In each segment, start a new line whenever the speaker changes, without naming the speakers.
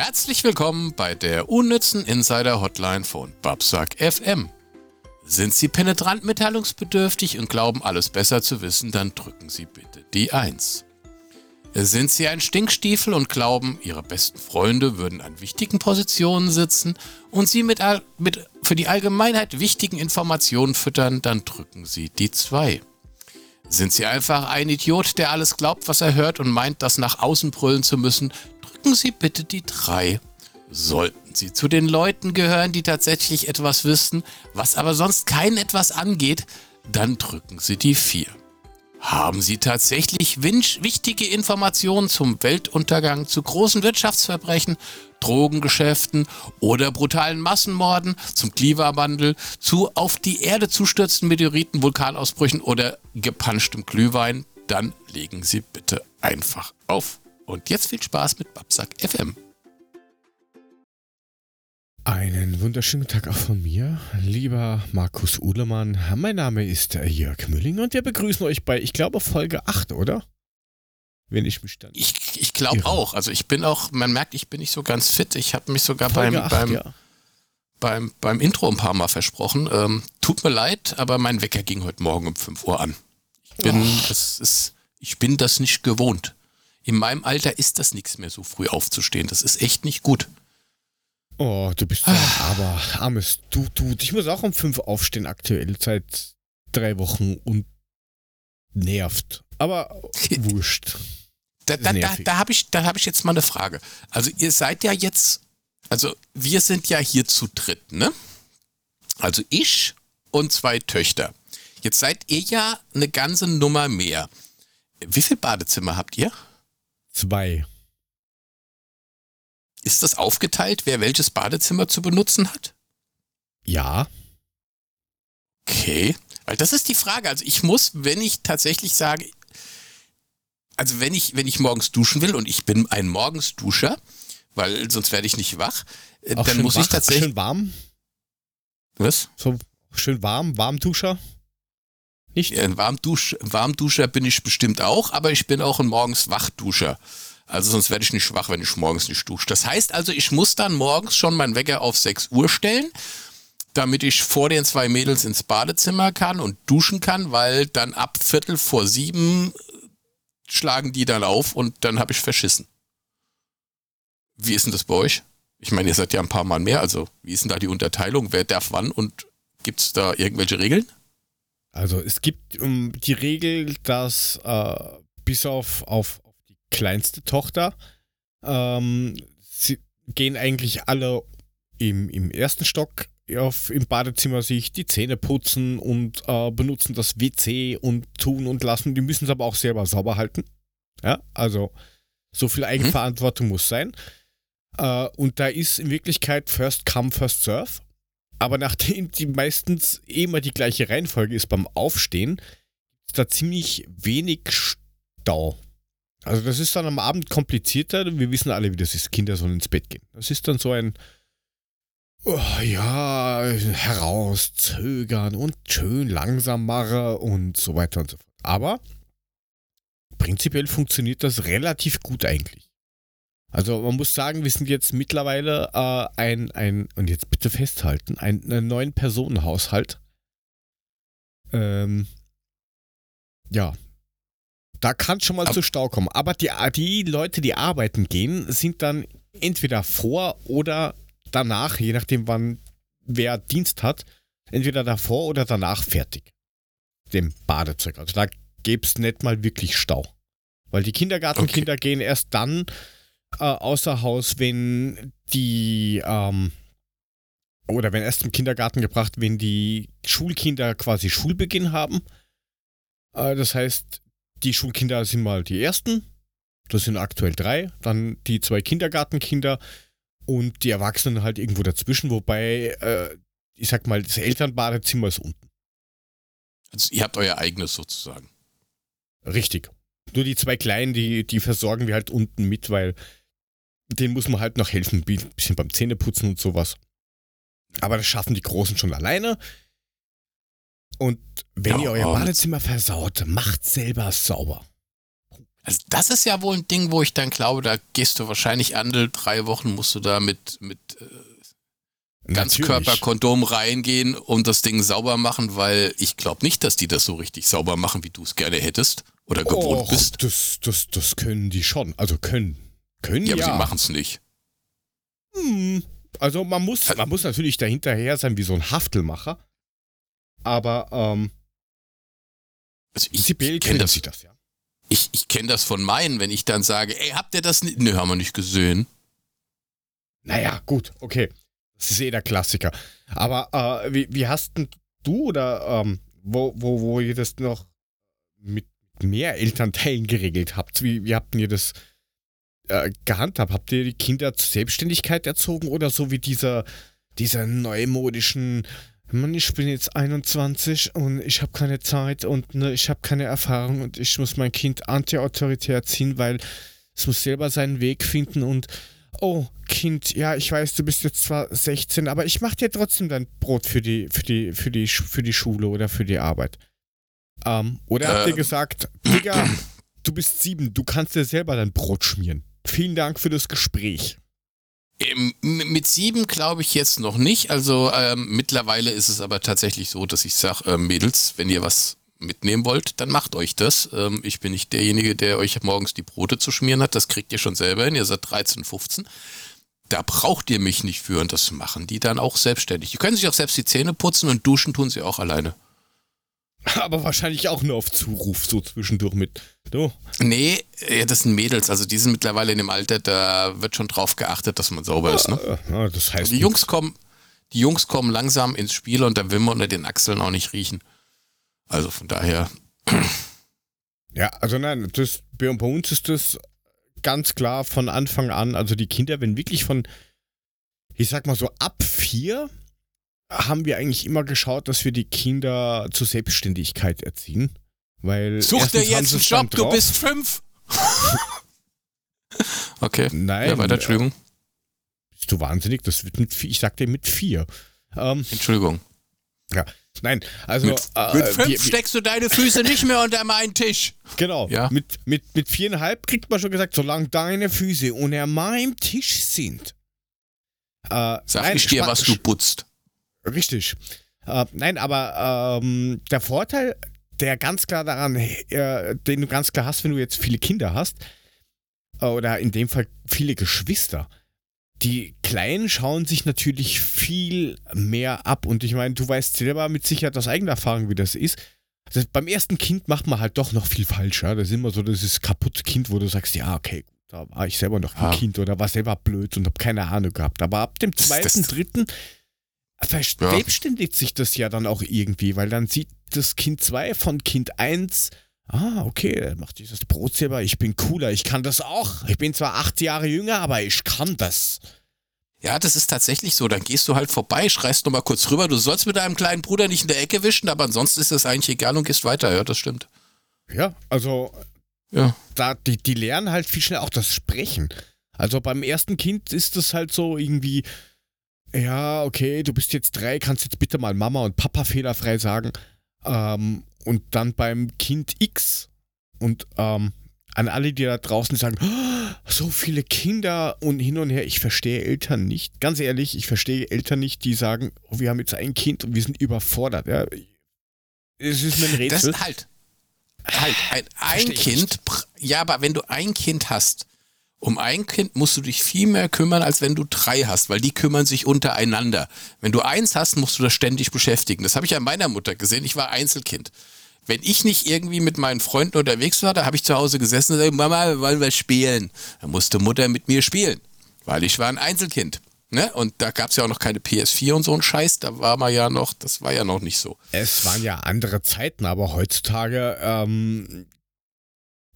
Herzlich willkommen bei der unnützen Insider Hotline von Babsack FM. Sind Sie penetrant mitteilungsbedürftig und glauben alles besser zu wissen, dann drücken Sie bitte die 1. Sind Sie ein Stinkstiefel und glauben, Ihre besten Freunde würden an wichtigen Positionen sitzen und Sie mit, mit für die Allgemeinheit wichtigen Informationen füttern, dann drücken Sie die 2. Sind Sie einfach ein Idiot, der alles glaubt, was er hört und meint, das nach außen brüllen zu müssen, drücken Sie bitte die 3. Sollten Sie zu den Leuten gehören, die tatsächlich etwas wissen, was aber sonst keinen etwas angeht, dann drücken Sie die 4. Haben Sie tatsächlich wichtige Informationen zum Weltuntergang, zu großen Wirtschaftsverbrechen, Drogengeschäften oder brutalen Massenmorden, zum Klimawandel, zu auf die Erde zustürzenden Meteoriten, Vulkanausbrüchen oder gepanschtem Glühwein? Dann legen Sie bitte einfach auf. Und jetzt viel Spaß mit Babsack FM.
Einen wunderschönen Tag auch von mir, lieber Markus Uhlemann. Mein Name ist Jörg Mülling und wir begrüßen euch bei, ich glaube, Folge 8, oder?
Wenn ich mich dann. Ich, ich glaube auch. Also ich bin auch, man merkt, ich bin nicht so ganz fit. Ich habe mich sogar beim, 8, beim, ja. beim, beim Intro ein paar Mal versprochen. Ähm, tut mir leid, aber mein Wecker ging heute Morgen um 5 Uhr an. Ich bin, oh. das ist, ich bin das nicht gewohnt. In meinem Alter ist das nichts mehr, so früh aufzustehen. Das ist echt nicht gut.
Oh, du bist ein aber armes du, du. Ich muss auch um fünf aufstehen aktuell seit drei Wochen und nervt. Aber wurscht.
Da, da, da, da habe ich, hab ich jetzt mal eine Frage. Also ihr seid ja jetzt, also wir sind ja hier zu dritt, ne? Also ich und zwei Töchter. Jetzt seid ihr ja eine ganze Nummer mehr. Wie viel Badezimmer habt ihr?
Zwei.
Ist das aufgeteilt, wer welches Badezimmer zu benutzen hat?
Ja.
Okay. Weil das ist die Frage. Also ich muss, wenn ich tatsächlich sage, also wenn ich, wenn ich morgens duschen will und ich bin ein Morgensduscher, weil sonst werde ich nicht wach,
äh, Auch dann muss wach, ich tatsächlich. Schön warm?
Was?
So schön warm, Warmduscher?
Nicht? Ja, ein Warmdusch, Warmduscher bin ich bestimmt auch, aber ich bin auch ein Morgens-Wachduscher. Also sonst werde ich nicht schwach, wenn ich morgens nicht dusche. Das heißt also, ich muss dann morgens schon meinen Wecker auf 6 Uhr stellen, damit ich vor den zwei Mädels ins Badezimmer kann und duschen kann, weil dann ab Viertel vor sieben schlagen die dann auf und dann habe ich verschissen. Wie ist denn das bei euch? Ich meine, ihr seid ja ein paar Mal mehr, also wie ist denn da die Unterteilung? Wer darf wann und gibt es da irgendwelche Regeln?
Also es gibt um, die Regel, dass äh, bis auf, auf kleinste Tochter. Ähm, sie gehen eigentlich alle im, im ersten Stock auf, im Badezimmer sich die Zähne putzen und äh, benutzen das WC und tun und lassen. Die müssen es aber auch selber sauber halten. Ja, also so viel Eigenverantwortung mhm. muss sein. Äh, und da ist in Wirklichkeit First Come, First Serve. Aber nachdem die meistens immer die gleiche Reihenfolge ist beim Aufstehen, ist da ziemlich wenig Stau. Also das ist dann am Abend komplizierter. Wir wissen alle, wie das ist. Kinder sollen ins Bett gehen. Das ist dann so ein, oh, ja, herauszögern und schön langsam machen und so weiter und so fort. Aber prinzipiell funktioniert das relativ gut eigentlich. Also man muss sagen, wir sind jetzt mittlerweile äh, ein, ein, und jetzt bitte festhalten, ein, ein neun Personen-Haushalt. Ähm, ja, da kann schon mal Ab zu Stau kommen. Aber die, die Leute, die arbeiten gehen, sind dann entweder vor oder danach, je nachdem, wann wer Dienst hat, entweder davor oder danach fertig. Dem Badezeug. Also da gäbe es nicht mal wirklich Stau. Weil die Kindergartenkinder okay. gehen erst dann äh, außer Haus, wenn die ähm, oder wenn erst zum Kindergarten gebracht, wenn die Schulkinder quasi Schulbeginn haben. Äh, das heißt, die Schulkinder sind mal die ersten. Das sind aktuell drei. Dann die zwei Kindergartenkinder und die Erwachsenen halt irgendwo dazwischen, wobei, äh, ich sag mal, das Elternbadezimmer ist unten.
Also ihr habt euer eigenes sozusagen.
Richtig. Nur die zwei Kleinen, die, die versorgen wir halt unten mit, weil denen muss man halt noch helfen, ein bisschen beim Zähneputzen und sowas. Aber das schaffen die Großen schon alleine. Und wenn ja, ihr euer Badezimmer versaut, macht selber sauber.
Also das ist ja wohl ein Ding, wo ich dann glaube, da gehst du wahrscheinlich andere drei Wochen musst du da mit, mit äh, Ganzkörperkondom reingehen und das Ding sauber machen, weil ich glaube nicht, dass die das so richtig sauber machen, wie du es gerne hättest oder gewohnt Och, bist.
Das, das, das können die schon. Also können. Können ja.
Ja, aber sie machen es nicht.
Hm. Also man muss, man muss natürlich dahinterher sein wie so ein Haftelmacher. Aber ähm,
also ich kenne das, das, ja. Ich, ich kenne das von meinen, wenn ich dann sage, ey, habt ihr das nicht? Ne, haben wir nicht gesehen.
Naja, gut, okay. Das ist eh der Klassiker. Aber äh, wie, wie hast denn du oder ähm, wo, wo, wo ihr das noch mit mehr Elternteilen geregelt habt? Wie, wie habt ihr das äh, gehandhabt? Habt ihr die Kinder zur Selbstständigkeit erzogen oder so wie dieser, dieser neumodischen Mann, ich bin jetzt 21 und ich habe keine Zeit und ne, ich habe keine Erfahrung und ich muss mein Kind anti-autoritär ziehen, weil es muss selber seinen Weg finden und oh, Kind, ja, ich weiß, du bist jetzt zwar 16, aber ich mache dir trotzdem dein Brot für die, für die, für die, für die Schule oder für die Arbeit. Ähm, oder habt ihr ähm. gesagt, Digga, du bist sieben, du kannst dir selber dein Brot schmieren. Vielen Dank für das Gespräch.
Ähm, mit sieben glaube ich jetzt noch nicht. Also ähm, mittlerweile ist es aber tatsächlich so, dass ich sage, äh, Mädels, wenn ihr was mitnehmen wollt, dann macht euch das. Ähm, ich bin nicht derjenige, der euch morgens die Brote zu schmieren hat. Das kriegt ihr schon selber hin. Ihr seid 13, 15. Da braucht ihr mich nicht für und das machen die dann auch selbstständig. Die können sich auch selbst die Zähne putzen und duschen tun sie auch alleine.
Aber wahrscheinlich auch nur auf Zuruf, so zwischendurch mit. Du?
Nee, das sind Mädels. Also die sind mittlerweile in dem Alter, da wird schon drauf geachtet, dass man sauber ist. Ne?
Ja, das heißt
die Jungs kommen, die Jungs kommen langsam ins Spiel und da will man unter den Achseln auch nicht riechen. Also von daher.
Ja, also nein, das, bei uns ist das ganz klar von Anfang an. Also die Kinder, wenn wirklich von, ich sag mal so ab vier haben wir eigentlich immer geschaut, dass wir die Kinder zur Selbstständigkeit erziehen. Weil
Such dir jetzt einen Job, du bist fünf. okay.
Nein.
Ja, weiter, Entschuldigung.
Bist du wahnsinnig? Das wird mit vier, ich sagte mit vier.
Ähm, Entschuldigung.
Ja. Nein, also.
Mit, äh, mit fünf wir, steckst du deine Füße nicht mehr unter meinen Tisch.
Genau. Ja. Mit, mit, mit viereinhalb kriegt man schon gesagt, solange deine Füße unter meinem Tisch sind.
Äh, Sag nein, ich dir, was du putzt.
Richtig. Äh, nein, aber ähm, der Vorteil, der ganz klar daran, äh, den du ganz klar hast, wenn du jetzt viele Kinder hast, äh, oder in dem Fall viele Geschwister, die Kleinen schauen sich natürlich viel mehr ab. Und ich meine, du weißt selber mit Sicherheit aus eigener Erfahrung, wie das ist. Das, beim ersten Kind macht man halt doch noch viel falsch. Ja? Das ist immer so dieses kaputte Kind, wo du sagst, ja, okay, da war ich selber noch ein ah. Kind oder war selber blöd und habe keine Ahnung gehabt. Aber ab dem zweiten, das, das, dritten verselbstständigt ja. sich das ja dann auch irgendwie, weil dann sieht das Kind 2 von Kind 1, ah, okay, er macht dieses Brot selber, ich bin cooler, ich kann das auch. Ich bin zwar acht Jahre jünger, aber ich kann das.
Ja, das ist tatsächlich so. Dann gehst du halt vorbei, schreist nochmal kurz rüber. Du sollst mit deinem kleinen Bruder nicht in der Ecke wischen, aber ansonsten ist das eigentlich egal und gehst weiter. Ja, das stimmt.
Ja, also ja. Da, die, die lernen halt viel schneller auch das Sprechen. Also beim ersten Kind ist das halt so irgendwie, ja, okay, du bist jetzt drei, kannst jetzt bitte mal Mama und Papa fehlerfrei sagen. Ähm, und dann beim Kind X und ähm, an alle, die da draußen sagen, oh, so viele Kinder und hin und her, ich verstehe Eltern nicht. Ganz ehrlich, ich verstehe Eltern nicht, die sagen, oh, wir haben jetzt ein Kind und wir sind überfordert. Ja. Es ist mir ein Rätsel.
Das halt, halt, ein, ein Kind, ja, aber wenn du ein Kind hast, um ein Kind musst du dich viel mehr kümmern, als wenn du drei hast, weil die kümmern sich untereinander. Wenn du eins hast, musst du das ständig beschäftigen. Das habe ich an meiner Mutter gesehen. Ich war Einzelkind. Wenn ich nicht irgendwie mit meinen Freunden unterwegs war, da habe ich zu Hause gesessen und gesagt, Mama, wollen wir spielen? Da musste Mutter mit mir spielen, weil ich war ein Einzelkind. Ne? Und da gab es ja auch noch keine PS4 und so ein Scheiß. Da war man ja noch, das war ja noch nicht so.
Es waren ja andere Zeiten, aber heutzutage ähm,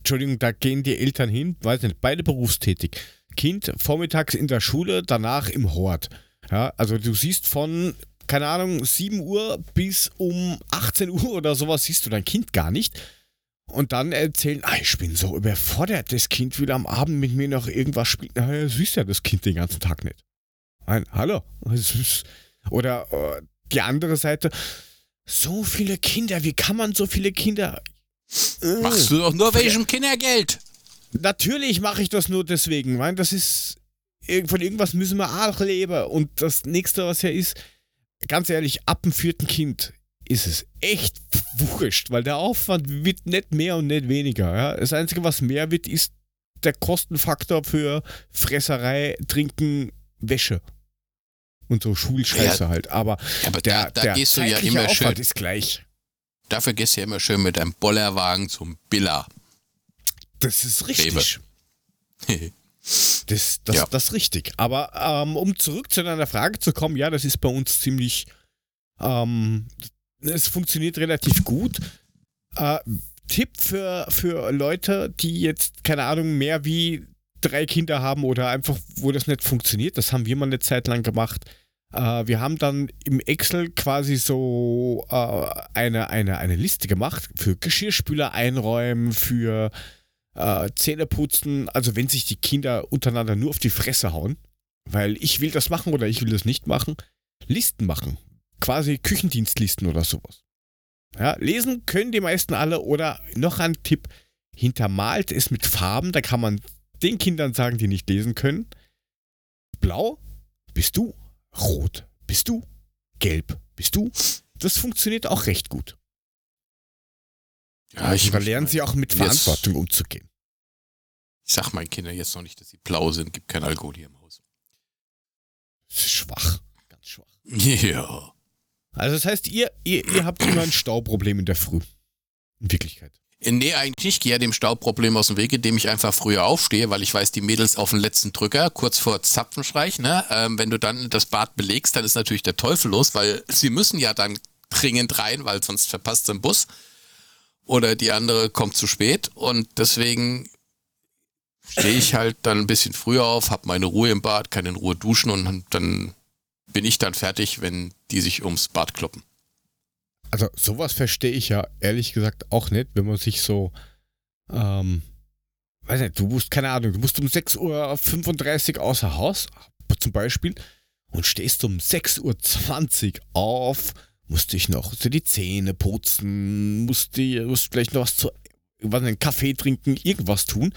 Entschuldigung, da gehen die Eltern hin, weiß nicht, beide berufstätig. Kind vormittags in der Schule, danach im Hort. Ja, also du siehst von, keine Ahnung, 7 Uhr bis um 18 Uhr oder sowas siehst du dein Kind gar nicht. Und dann erzählen, ah, ich bin so überfordert, das Kind will am Abend mit mir noch irgendwas spielen. Na, ja, siehst ja das Kind den ganzen Tag nicht. Nein, hallo. Oder äh, die andere Seite, so viele Kinder, wie kann man so viele Kinder
Machst du doch nur welchem Kindergeld?
Natürlich mache ich das nur deswegen. Mein, das ist. Von irgendwas müssen wir auch leben. Und das nächste, was ja ist, ganz ehrlich, ab dem vierten Kind ist es echt wurscht, weil der Aufwand wird nicht mehr und nicht weniger. Ja? Das Einzige, was mehr wird, ist der Kostenfaktor für Fresserei, Trinken, Wäsche. Und so Schulscheiße ja, halt. Aber,
ja, aber der, da, da der gehst du ja immer
Aufwand
schön.
ist gleich.
Dafür gehst du ja immer schön mit deinem Bollerwagen zum Billa.
Das ist richtig. das, das, ja. das ist richtig. Aber ähm, um zurück zu deiner Frage zu kommen, ja, das ist bei uns ziemlich. Ähm, es funktioniert relativ gut. Äh, Tipp für, für Leute, die jetzt, keine Ahnung, mehr wie drei Kinder haben oder einfach, wo das nicht funktioniert. Das haben wir mal eine Zeit lang gemacht. Äh, wir haben dann im Excel quasi so äh, eine, eine, eine Liste gemacht für Geschirrspüler einräumen, für äh, Zähneputzen, also wenn sich die Kinder untereinander nur auf die Fresse hauen, weil ich will das machen oder ich will das nicht machen, Listen machen. Quasi Küchendienstlisten oder sowas. Ja, lesen können die meisten alle oder noch ein Tipp, hintermalt es mit Farben, da kann man den Kindern sagen, die nicht lesen können. Blau bist du, rot bist du, gelb bist du. Das funktioniert auch recht gut. Ja, ich da lernen sie auch mit Verantwortung umzugehen.
Ich sag meinen Kindern jetzt noch nicht, dass sie blau sind. Gibt kein Alkohol hier im Haus.
Schwach. Ganz schwach.
Ja.
Also das heißt, ihr, ihr, ihr habt immer ein Stauproblem in der Früh. In Wirklichkeit.
Äh, nee, eigentlich nicht. Ich gehe ja dem Stauproblem aus dem Weg, indem ich einfach früher aufstehe, weil ich weiß, die Mädels auf den letzten Drücker, kurz vor Zapfenstreich, ne? Ähm, wenn du dann das Bad belegst, dann ist natürlich der Teufel los, weil sie müssen ja dann dringend rein, weil sonst verpasst den Bus. Oder die andere kommt zu spät. Und deswegen stehe ich halt dann ein bisschen früher auf, habe meine Ruhe im Bad, kann in Ruhe duschen und dann bin ich dann fertig, wenn die sich ums Bad kloppen.
Also sowas verstehe ich ja ehrlich gesagt auch nicht, wenn man sich so, ähm, weiß nicht, du musst, keine Ahnung, du musst um 6.35 Uhr außer Haus, zum Beispiel, und stehst um 6.20 Uhr auf, musst dich noch so die Zähne putzen, musst, die, musst vielleicht noch was zu, was, einen Kaffee trinken, irgendwas tun.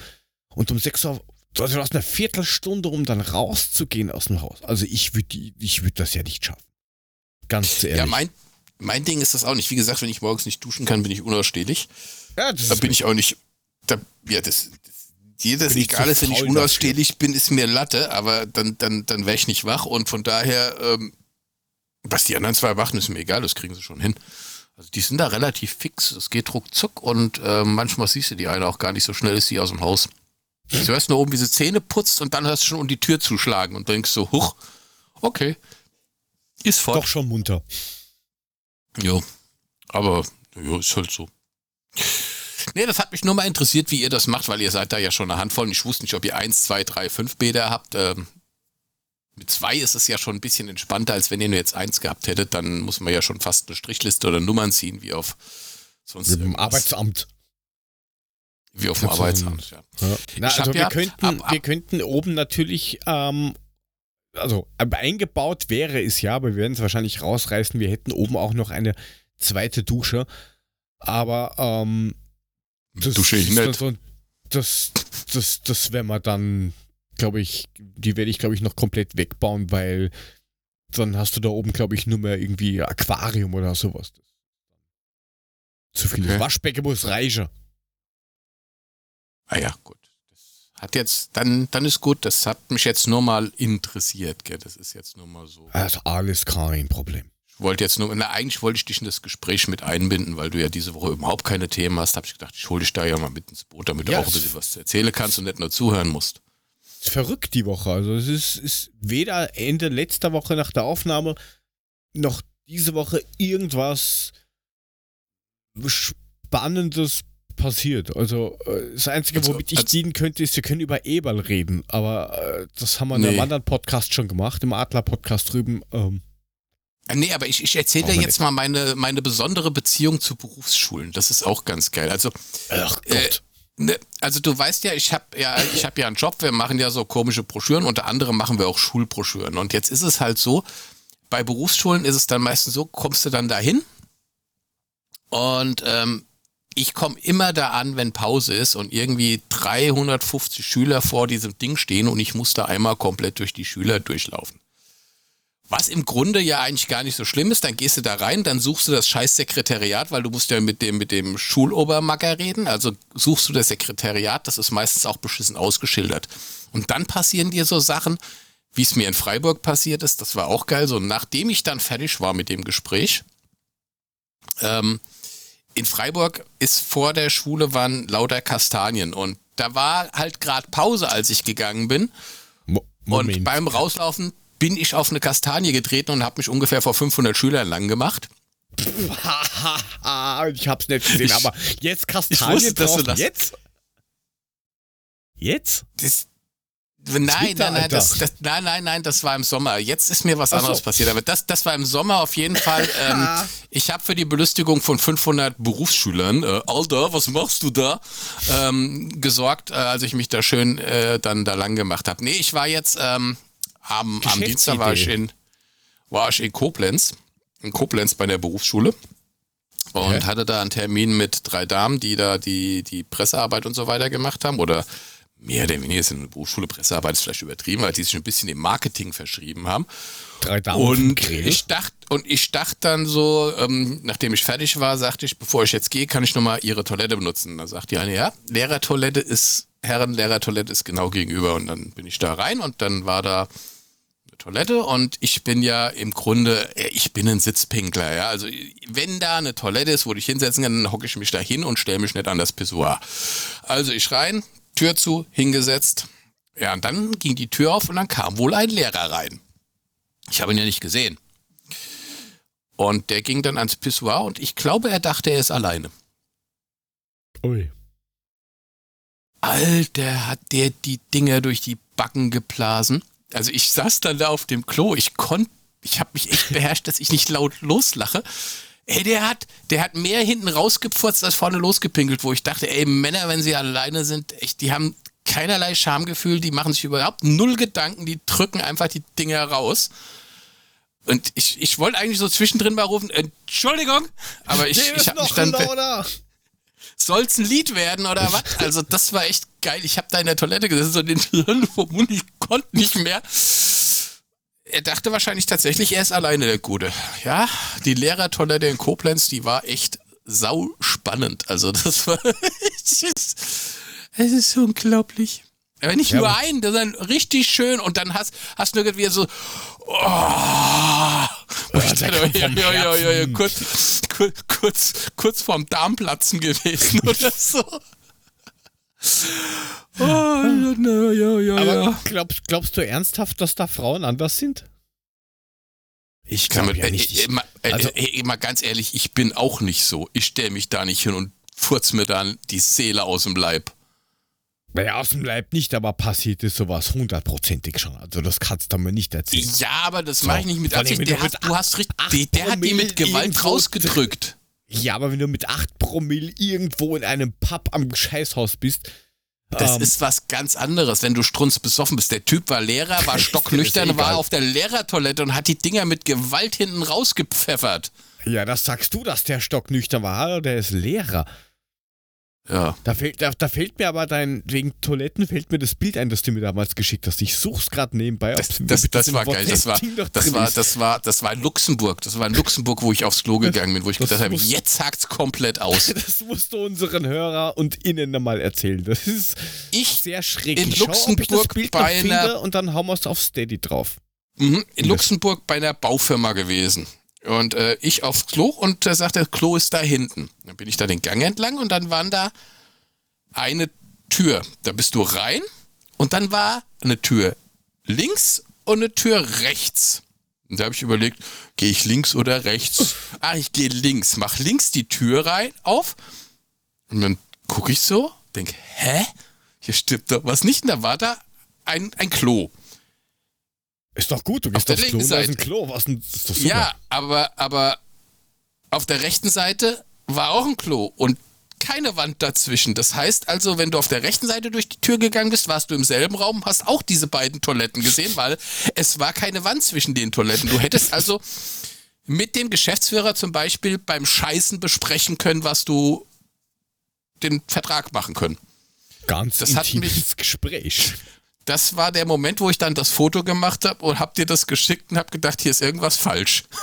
Und um 6 Uhr, also du hast eine Viertelstunde, um dann rauszugehen aus dem Haus. Also ich würde ich würd das ja nicht schaffen. Ganz ehrlich. Ja,
mein, mein Ding ist das auch nicht. Wie gesagt, wenn ich morgens nicht duschen kann, bin ich unausstehlich. Ja, das da bin ich auch nicht. Da, ja, das, jedes egal ist, wenn ich unausstehlich dafür. bin, ist mir Latte, aber dann, dann, dann wäre ich nicht wach und von daher, ähm, was die anderen zwei machen, ist mir egal, das kriegen sie schon hin. Also die sind da relativ fix, es geht ruckzuck und äh, manchmal siehst du die eine auch gar nicht so schnell, ist die aus dem Haus. Du hörst nur oben, wie sie Zähne putzt und dann hörst du schon um die Tür zuschlagen und denkst so, huch, okay, ist voll.
Doch schon munter.
Jo, aber jo, ist halt so. Nee, das hat mich nur mal interessiert, wie ihr das macht, weil ihr seid da ja schon eine Handvoll und ich wusste nicht, ob ihr eins, zwei, drei, fünf Bäder habt. Ähm, mit zwei ist es ja schon ein bisschen entspannter, als wenn ihr nur jetzt eins gehabt hättet. Dann muss man ja schon fast eine Strichliste oder Nummern ziehen, wie auf sonst.
Wie im Arbeitsamt.
Wie auf dem Arbeitsamt, ja. ja.
Na, also wir, ja, könnten, ab, ab, wir könnten oben natürlich, ähm, also eingebaut wäre es ja, aber wir werden es wahrscheinlich rausreißen. Wir hätten oben auch noch eine zweite Dusche. Aber ähm,
das, Dusche ich nicht.
Das, das, das, das werden wir dann glaube ich, die werde ich, glaube ich, noch komplett wegbauen, weil dann hast du da oben, glaube ich, nur mehr irgendwie Aquarium oder sowas. Zu viel. Okay. Waschbecken muss reichen.
Ah ja, gut. Hat jetzt, dann, dann ist gut, das hat mich jetzt nur mal interessiert, gell? Das ist jetzt nur mal so.
Also alles kein Problem.
Ich wollte jetzt nur, na, eigentlich wollte ich dich in das Gespräch mit einbinden, weil du ja diese Woche überhaupt keine Themen hast. Habe ich gedacht, ich hole dich da ja mal mit ins Boot, damit ja, du auch ein bisschen was erzählen kannst und nicht nur zuhören musst
verrückt die Woche. Also es ist, ist weder Ende letzter Woche nach der Aufnahme noch diese Woche irgendwas Spannendes passiert. Also äh, das Einzige, also, womit ich also, dienen könnte, ist, wir können über Eberl reden. Aber äh, das haben wir nee. in einem anderen Podcast schon gemacht, im Adler-Podcast drüben. Ähm,
äh, Nee, aber ich, ich erzähle dir jetzt nicht. mal meine, meine besondere Beziehung zu Berufsschulen. Das ist auch ganz geil. Also,
Ach Gott. Äh,
Ne, also du weißt ja, ich habe ja, ich habe ja einen Job. Wir machen ja so komische Broschüren. Unter anderem machen wir auch Schulbroschüren. Und jetzt ist es halt so: Bei Berufsschulen ist es dann meistens so, kommst du dann dahin und ähm, ich komme immer da an, wenn Pause ist und irgendwie 350 Schüler vor diesem Ding stehen und ich muss da einmal komplett durch die Schüler durchlaufen. Was im Grunde ja eigentlich gar nicht so schlimm ist, dann gehst du da rein, dann suchst du das scheiß Sekretariat, weil du musst ja mit dem, mit dem Schulobermacker reden, also suchst du das Sekretariat, das ist meistens auch beschissen ausgeschildert. Und dann passieren dir so Sachen, wie es mir in Freiburg passiert ist, das war auch geil, so nachdem ich dann fertig war mit dem Gespräch, ähm, in Freiburg ist vor der Schule waren lauter Kastanien und da war halt gerade Pause, als ich gegangen bin. Mo und beim Rauslaufen bin ich auf eine Kastanie getreten und habe mich ungefähr vor 500 Schülern lang gemacht.
ich hab's nicht gesehen, ich, aber jetzt Kastanie
wusste, drauf, das
jetzt? Jetzt?
Das, Nein, nein, nein, das, das, nein, nein, nein, das war im Sommer. Jetzt ist mir was Ach anderes so. passiert. Aber das, das war im Sommer auf jeden Fall. Ähm, ich habe für die Belustigung von 500 Berufsschülern, äh, Alter, was machst du da, ähm, gesorgt, äh, als ich mich da schön äh, dann da lang gemacht habe. Nee, ich war jetzt ähm, am, am Dienstag war ich in war ich in Koblenz, in Koblenz bei der Berufsschule und okay. hatte da einen Termin mit drei Damen, die da die die Pressearbeit und so weiter gemacht haben oder mehr oder weniger ist in der Berufsschule Pressearbeit ist vielleicht übertrieben, weil die sich ein bisschen dem Marketing verschrieben haben.
Drei
und ich dachte und ich dachte dann so, ähm, nachdem ich fertig war, sagte ich, bevor ich jetzt gehe, kann ich nochmal ihre Toilette benutzen. Da sagt die eine, ja, Lehrertoilette ist Herrenlehrertoilette ist genau gegenüber und dann bin ich da rein und dann war da eine Toilette und ich bin ja im Grunde, äh, ich bin ein Sitzpinkler, ja. Also wenn da eine Toilette ist, wo ich hinsetzen kann, dann hocke ich mich da hin und stelle mich nicht an das Pissoir. Also ich rein, Tür zu, hingesetzt. Ja, und dann ging die Tür auf und dann kam wohl ein Lehrer rein. Ich habe ihn ja nicht gesehen. Und der ging dann ans Pissoir und ich glaube, er dachte, er ist alleine.
Ui.
Alter, hat der die Dinger durch die Backen geblasen. Also ich saß dann da auf dem Klo, ich konnte, ich habe mich echt beherrscht, dass ich nicht laut loslache. Ey, der hat, der hat mehr hinten rausgepfurzt als vorne losgepinkelt, wo ich dachte, ey, Männer, wenn sie alleine sind, echt, die haben keinerlei Schamgefühl, die machen sich überhaupt null Gedanken, die drücken einfach die Dinger raus. Und ich, ich wollte eigentlich so zwischendrin mal rufen, Entschuldigung, aber ich, ich habe mich dann. Soll's ein Lied werden oder was? Also, das war echt geil. Ich habe da in der Toilette gesessen, so den Hirn vom Mund, ich konnte nicht mehr er dachte wahrscheinlich tatsächlich, er ist alleine der Gute. Ja, die Lehrertoilette in Koblenz, die war echt sau spannend. Also das war, es ist, es ist unglaublich. Aber nicht ja, nur einen, sondern richtig schön und dann hast, hast du irgendwie so, oh, ja, ja, ja, ja, ja, kurz, kurz, kurz vorm Darmplatzen gewesen oder so.
Oh, ja, ja, ja, Aber glaubst, glaubst du ernsthaft, dass da Frauen anders sind?
Ich glaube ja nicht. Äh, äh, also, äh, mal ganz ehrlich, ich bin auch nicht so. Ich stelle mich da nicht hin und furz mir dann die Seele aus dem Leib.
Naja, aus dem Leib nicht, aber passiert ist sowas hundertprozentig schon. Also das kannst du mir nicht erzählen.
Ja, aber das so. mache ich nicht mit Absicht. Der hat, du hast richtig, der, der hat die mit Gewalt rausgedrückt.
Ja, aber wenn du mit 8 Promille irgendwo in einem Pub am Scheißhaus bist,
das ähm, ist was ganz anderes, wenn du strunz besoffen bist. Der Typ war Lehrer, war stocknüchtern, war auf der Lehrertoilette und hat die Dinger mit Gewalt hinten rausgepfeffert.
Ja, das sagst du, dass der stocknüchtern war. Der ist Lehrer.
Ja.
Da fehlt, da, da fehlt mir aber dein, wegen Toiletten fehlt mir das Bild ein, das du mir damals geschickt hast. Ich such's gerade nebenbei.
Das, das, das, das war geil. Das war, das war, das war, das war in Luxemburg. Das war in Luxemburg, wo ich aufs Klo gegangen bin, wo ich gedacht habe, jetzt hakt's komplett aus.
Das musst du unseren Hörer und Innen mal erzählen. Das ist
ich
sehr schräg.
In Schau, Luxemburg bei einer,
und dann hauen wir es auf Steady drauf.
Mhm, in Luxemburg bei einer Baufirma gewesen. Und äh, ich aufs Klo und er sagte, Klo ist da hinten. Dann bin ich da den Gang entlang und dann waren da eine Tür. Da bist du rein und dann war eine Tür links und eine Tür rechts. Und da habe ich überlegt, gehe ich links oder rechts? Ah, ich gehe links. Mach links die Tür rein auf. Und dann gucke ich so, denke, hä? Hier stimmt doch was nicht. Und da war da ein, ein Klo.
Ist doch gut, du gehst auf aufs Klo, da ist ein Klo. Was denn, ist
doch super. Ja, aber, aber auf der rechten Seite war auch ein Klo und keine Wand dazwischen. Das heißt also, wenn du auf der rechten Seite durch die Tür gegangen bist, warst du im selben Raum, hast auch diese beiden Toiletten gesehen, weil es war keine Wand zwischen den Toiletten. Du hättest also mit dem Geschäftsführer zum Beispiel beim Scheißen besprechen können, was du den Vertrag machen können.
Ganz
Das hat
intimes Gespräch.
Das war der Moment, wo ich dann das Foto gemacht habe und hab dir das geschickt und hab gedacht, hier ist irgendwas falsch.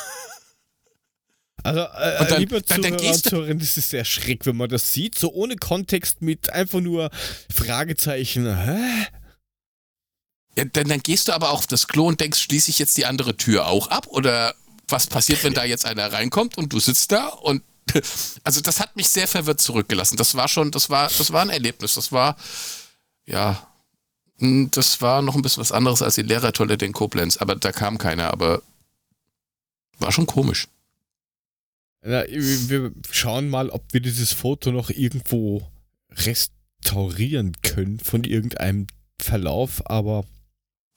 Also, äh,
Und dann-
lieber
dann- dann
Zuhörer und das ist sehr schräg, wenn man das sieht, so ohne Kontext mit einfach nur Fragezeichen. Hä?
Ja, dann, dann gehst du aber auch auf das Klo und denkst, schließe ich jetzt die andere Tür auch ab? Oder was passiert, wenn da jetzt einer reinkommt und du sitzt da und also das hat mich sehr verwirrt zurückgelassen. Das war schon, das war, das war ein Erlebnis. Das war, ja, das war noch ein bisschen was anderes als die Lehrertoilette in Koblenz, aber da kam keiner, aber war schon komisch.
Na, wir schauen mal, ob wir dieses Foto noch irgendwo restaurieren können von irgendeinem Verlauf, aber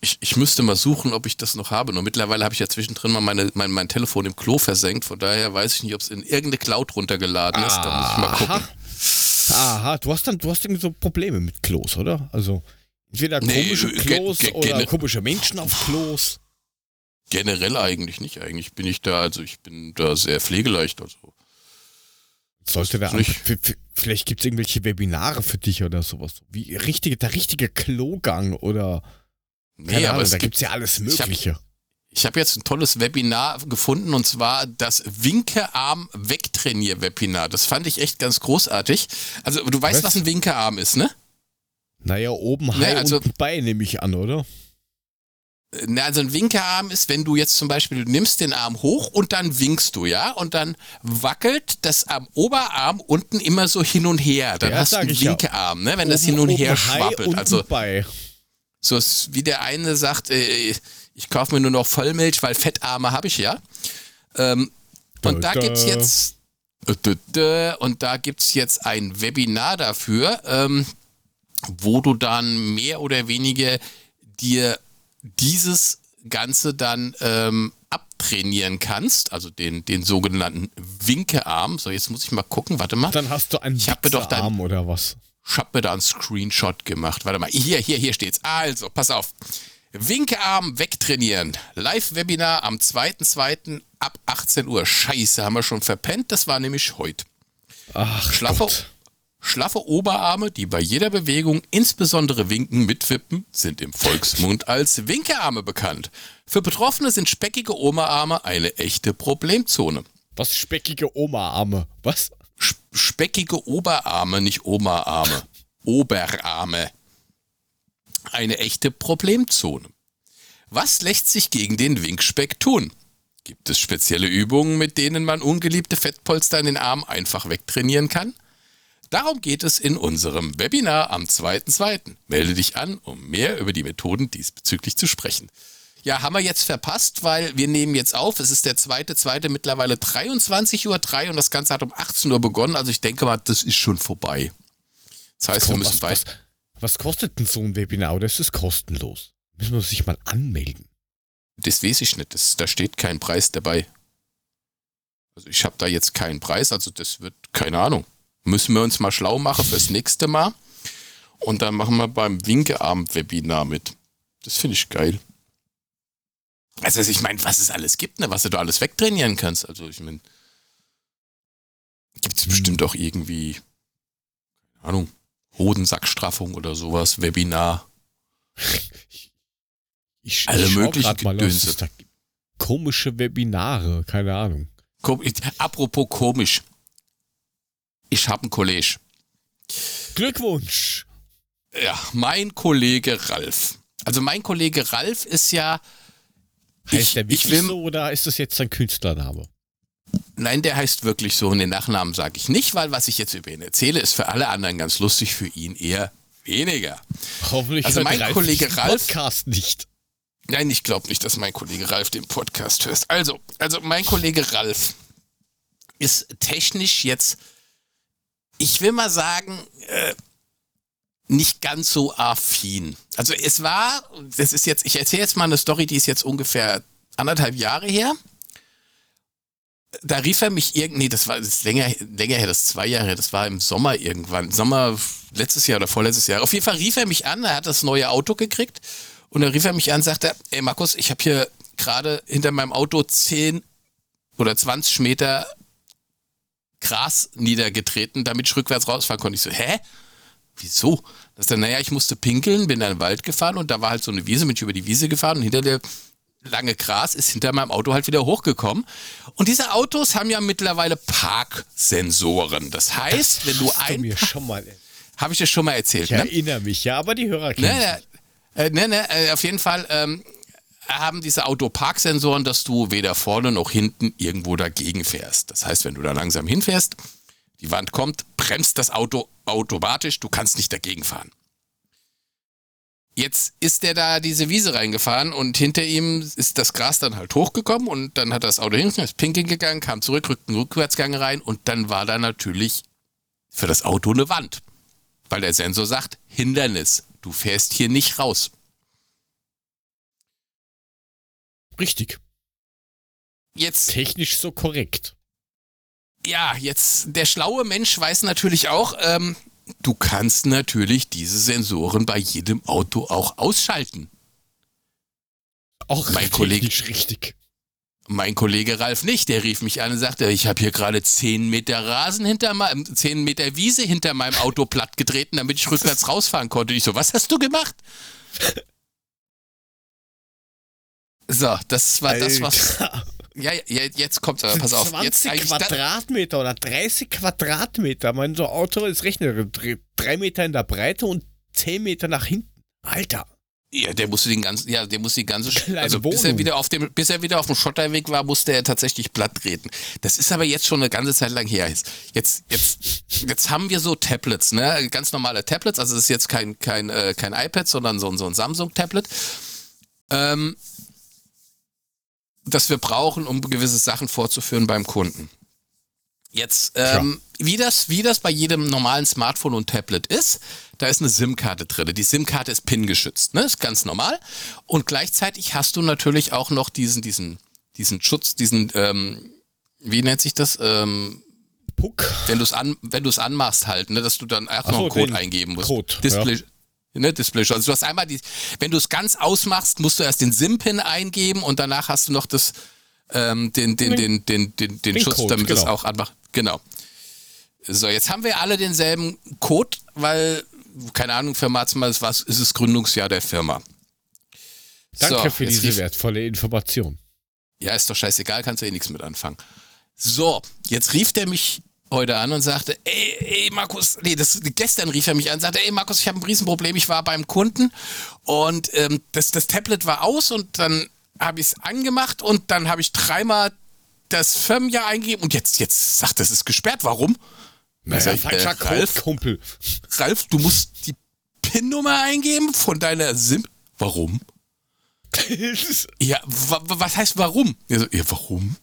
Ich, ich müsste mal suchen, ob ich das noch habe. Nur mittlerweile habe ich ja zwischendrin mal meine, mein, mein Telefon im Klo versenkt. Von daher weiß ich nicht, ob es in irgendeine Cloud runtergeladen ist. Da muss ich mal gucken.
Aha, du hast dann, du hast irgendwie so Probleme mit Klos, oder? Also entweder
Nee,
komische
äh, ge-
Klos oder komische Menschen auf Klos.
Generell eigentlich nicht. Eigentlich bin ich da, also ich bin da sehr pflegeleicht. Also.
Sollte der
Nicht.
vielleicht gibt es irgendwelche Webinare für dich oder sowas. Wie richtige, der richtige Klogang oder
Nee,
keine
aber
Ahnung,
es
da
gibt,
es ja alles Mögliche.
ich habe jetzt ein tolles Webinar gefunden und zwar das Winkearm Wegtrainier Webinar. Das fand ich echt ganz großartig. Also du weißt,
Was?
was, ein Winkearm ist, ne?
Naja, oben Hai
also-
und Bein nehme ich an, oder?
Na, also ein Winkearm ist, wenn du jetzt zum Beispiel, du nimmst den Arm hoch und dann winkst du, ja? Und dann wackelt das am Oberarm unten immer so hin und her. Dann
Ja,
hast du einen
ich ja.
Winkearm, ne? Wenn das
Oben-
hin und her schwappelt.
und
Also
Bei.
so ist, wie der eine sagt, äh, ich kaufe mir nur noch Vollmilch, weil Fettarme habe ich ja. Ähm, und da
dö.
gibt's jetzt und da gibt's jetzt ein Webinar dafür, ähm, wo du dann mehr oder weniger dir dieses Ganze dann ähm, abtrainieren kannst, also den, den sogenannten Winkearm. So, jetzt muss ich mal gucken, warte mal.
Dann hast du einen
Ich hab mir doch
Arm oder was?
Ich hab mir da einen Screenshot gemacht. Warte mal, hier, hier, hier steht's. Also, pass auf. Winkearm wegtrainieren. Live-Webinar am 2.2. ab 18 Uhr. Scheiße, haben wir schon verpennt. Das war nämlich heute.
Ach,
Schlaffe,
Gott.
Schlaffe Oberarme, die bei jeder Bewegung, insbesondere Winken, mitwippen, sind im Volksmund als Winkearme bekannt. Für Betroffene sind speckige Oberarme eine echte Problemzone.
Was speckige Oma-Arme? Was?
Sp- Speckige Oberarme, nicht Oberarme. Oberarme. Eine echte Problemzone. Was lässt sich gegen den Winkspeck tun? Gibt es spezielle Übungen, mit denen man ungeliebte Fettpolster in den Arm einfach wegtrainieren kann? Darum geht es in unserem Webinar am 2.2. Melde dich an, um mehr über die Methoden diesbezüglich zu sprechen. Ja, haben wir jetzt verpasst, weil wir nehmen jetzt auf. Es ist der zweite, zweite, mittlerweile 23.03 Uhr und das Ganze hat um 18 Uhr begonnen. Also ich denke mal, das ist schon vorbei. Das heißt, wir müssen
was,
weit.
was, kostet denn so ein Webinar? Oder ist es kostenlos? Müssen wir uns sich mal anmelden.
Das weiß ich nicht. Das, da steht kein Preis dabei. Also ich habe da jetzt keinen Preis. Also das wird, keine Ahnung. Müssen wir uns mal schlau machen fürs nächste Mal. Und dann machen wir beim Winkeabend-Webinar mit. Das finde ich geil. Also ich meine, was es alles gibt, ne? was du da alles wegtrainieren kannst. Also ich meine, gibt es
Hm.
bestimmt auch irgendwie, keine Ahnung, Hodensackstraffung oder sowas, Webinar.
Ich,
Alle
ich
möglichen Gedönse.
Komische Webinare, keine Ahnung.
Kom Apropos komisch. Ich habe ein Kollege.
Glückwunsch!
Ja, mein Kollege Ralf. Also mein Kollege Ralf ist ja.
Heißt
Ich,
der
ich
wirklich
will,
so oder ist das jetzt ein Künstlername?
Nein, der heißt wirklich so und den Nachnamen sage ich nicht, weil was ich jetzt über ihn erzähle, ist für alle anderen ganz lustig, für ihn eher weniger.
Hoffentlich
Also
hört
mein
Ralf
Kollege Ralf-
Podcast nicht.
Nein, ich glaube nicht, dass mein Kollege Ralf den Podcast hört. Also, also mein Kollege Ralf ist technisch jetzt, ich will mal sagen, äh, nicht ganz so affin. Also es war, das ist jetzt, ich erzähle jetzt mal eine Story, die ist jetzt ungefähr anderthalb Jahre her. Da rief er mich irgendwie, nee, das war das länger, länger her, das zwei Jahre her, das war im Sommer irgendwann, Sommer letztes Jahr oder vorletztes Jahr. Auf jeden Fall rief er mich an, er hat das neue Auto gekriegt und dann rief er mich an und sagte, ey Markus, ich habe hier gerade hinter meinem Auto 10 oder 20 Meter Gras niedergetreten, damit ich rückwärts rausfahren konnte. Ich so, hä? Wieso? Das dann, naja, ich musste pinkeln, bin in den Wald gefahren und da war halt so eine Wiese, bin ich über die Wiese gefahren und hinter der lange Gras ist hinter meinem Auto halt wieder hochgekommen. Und diese Autos haben ja mittlerweile Parksensoren. Das heißt,
das
wenn du ein.
mir schon mal.
Habe ich dir schon mal erzählt,
Ich
ne?
erinnere mich, ja, aber die Hörer kennen
Ne, ne, äh, ne, ne, äh, auf jeden Fall ähm, haben diese Autoparksensoren, dass du weder vorne noch hinten irgendwo dagegen fährst. Das heißt, wenn du da langsam hinfährst, die Wand kommt, bremst das Auto automatisch, du kannst nicht dagegen fahren. Jetzt ist der da diese Wiese reingefahren und hinter ihm ist das Gras dann halt hochgekommen und dann hat das Auto hinten, ist pinkeln gegangen, kam zurück, rückt einen Rückwärtsgang rein und dann war da natürlich für das Auto eine Wand. Weil der Sensor sagt, Hindernis, du fährst hier nicht raus.
Richtig.
Jetzt,
Technisch so korrekt.
ja, jetzt, der schlaue Mensch weiß natürlich auch, ähm, du kannst natürlich diese Sensoren bei jedem Auto auch ausschalten.
Auch
Mein Kollege-
technisch richtig.
Mein Kollege Ralf nicht, der rief mich an und sagte, ich habe hier gerade 10 Meter Rasen hinter meinem, 10 Meter Wiese hinter meinem Auto plattgetreten, damit ich rückwärts rausfahren konnte. Ich so, was hast du gemacht? So, das war das, was.
Alter.
Ja, ja, jetzt kommt's aber, pass auf.
20
Jetzt
Quadratmeter oder 30 Quadratmeter. Mein so Auto ist rechnet drei- Meter in der Breite und 10 Meter nach hinten. Alter.
Ja, der musste den ganzen, ja, der musste die ganze,
Kleine
also bis er wieder auf dem, bis er wieder auf dem Schotterweg war, musste er tatsächlich platt treten. Das ist aber jetzt schon eine ganze Zeit lang her. Jetzt, jetzt, jetzt haben wir so Tablets, ne, ganz normale Tablets. Also es ist jetzt kein, kein, äh, kein iPad, sondern so, so ein Samsung-Tablet. Ähm, das wir brauchen, um gewisse Sachen vorzuführen beim Kunden. Jetzt, ähm, wie, das, wie das bei jedem normalen Smartphone und Tablet ist, da ist eine SIM-Karte drin. Die SIM-Karte ist PIN-geschützt, ne? Ist ganz normal. Und gleichzeitig hast du natürlich auch noch diesen, diesen, diesen Schutz, diesen, ähm, wie nennt sich das? Ähm,
Puck.
wenn du es an, wenn du es anmachst halt, ne, dass du dann auch
Ach
noch
so,
einen Code eingeben musst.
Code,
Display, ne, Display. Also du hast einmal die, wenn du es ganz ausmachst, musst du erst den SIM-Pin eingeben und danach hast du noch das, ähm, den, den, den, den, den, den,
Den
Schutz,
Code,
damit das
genau.
auch anmacht. Genau. So, jetzt haben wir alle denselben Code, weil, keine Ahnung, Firma hat's mal, es war, ist es Gründungsjahr der Firma.
Danke
So,
für diese
rief-
wertvolle Information.
ja, ist doch scheißegal, kannst du eh nichts mit anfangen. So, jetzt rief der mich heute an und sagte, ey, ey Markus, nee, das, gestern rief er mich an und sagte, ey Markus, ich habe ein Riesenproblem, ich war beim Kunden und ähm, das, das Tablet war aus und dann habe ich es angemacht und dann habe ich dreimal das Firmenjahr eingegeben und jetzt, jetzt sagt es ist gesperrt. Warum?
Naja,
ich,
falscher
äh, Ralf?
Kumpel.
Ralf, du musst die PIN-Nummer eingeben von deiner SIM. Warum? Ja, wa wa- was heißt warum? So, ja, warum?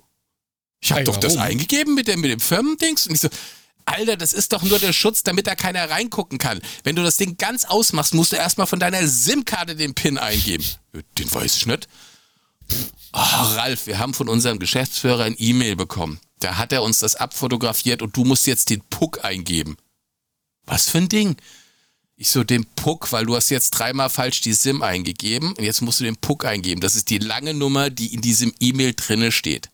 Ich habe doch das eingegeben mit dem, mit dem Firmendings. Und ich so, Alter, das ist doch nur der Schutz, damit da keiner reingucken kann. Wenn du das Ding ganz ausmachst, musst du erstmal von deiner SIM-Karte den PIN eingeben. Den weiß ich nicht. Oh, Ralf, wir haben von unserem Geschäftsführer ein E-Mail bekommen. Da hat er uns das abfotografiert und du musst jetzt den Puck eingeben. Was für ein Ding? Ich so, den Puck, weil du hast jetzt dreimal falsch die SIM eingegeben und jetzt musst du den Puck eingeben. Das ist die lange Nummer, die in diesem E-Mail drinne steht.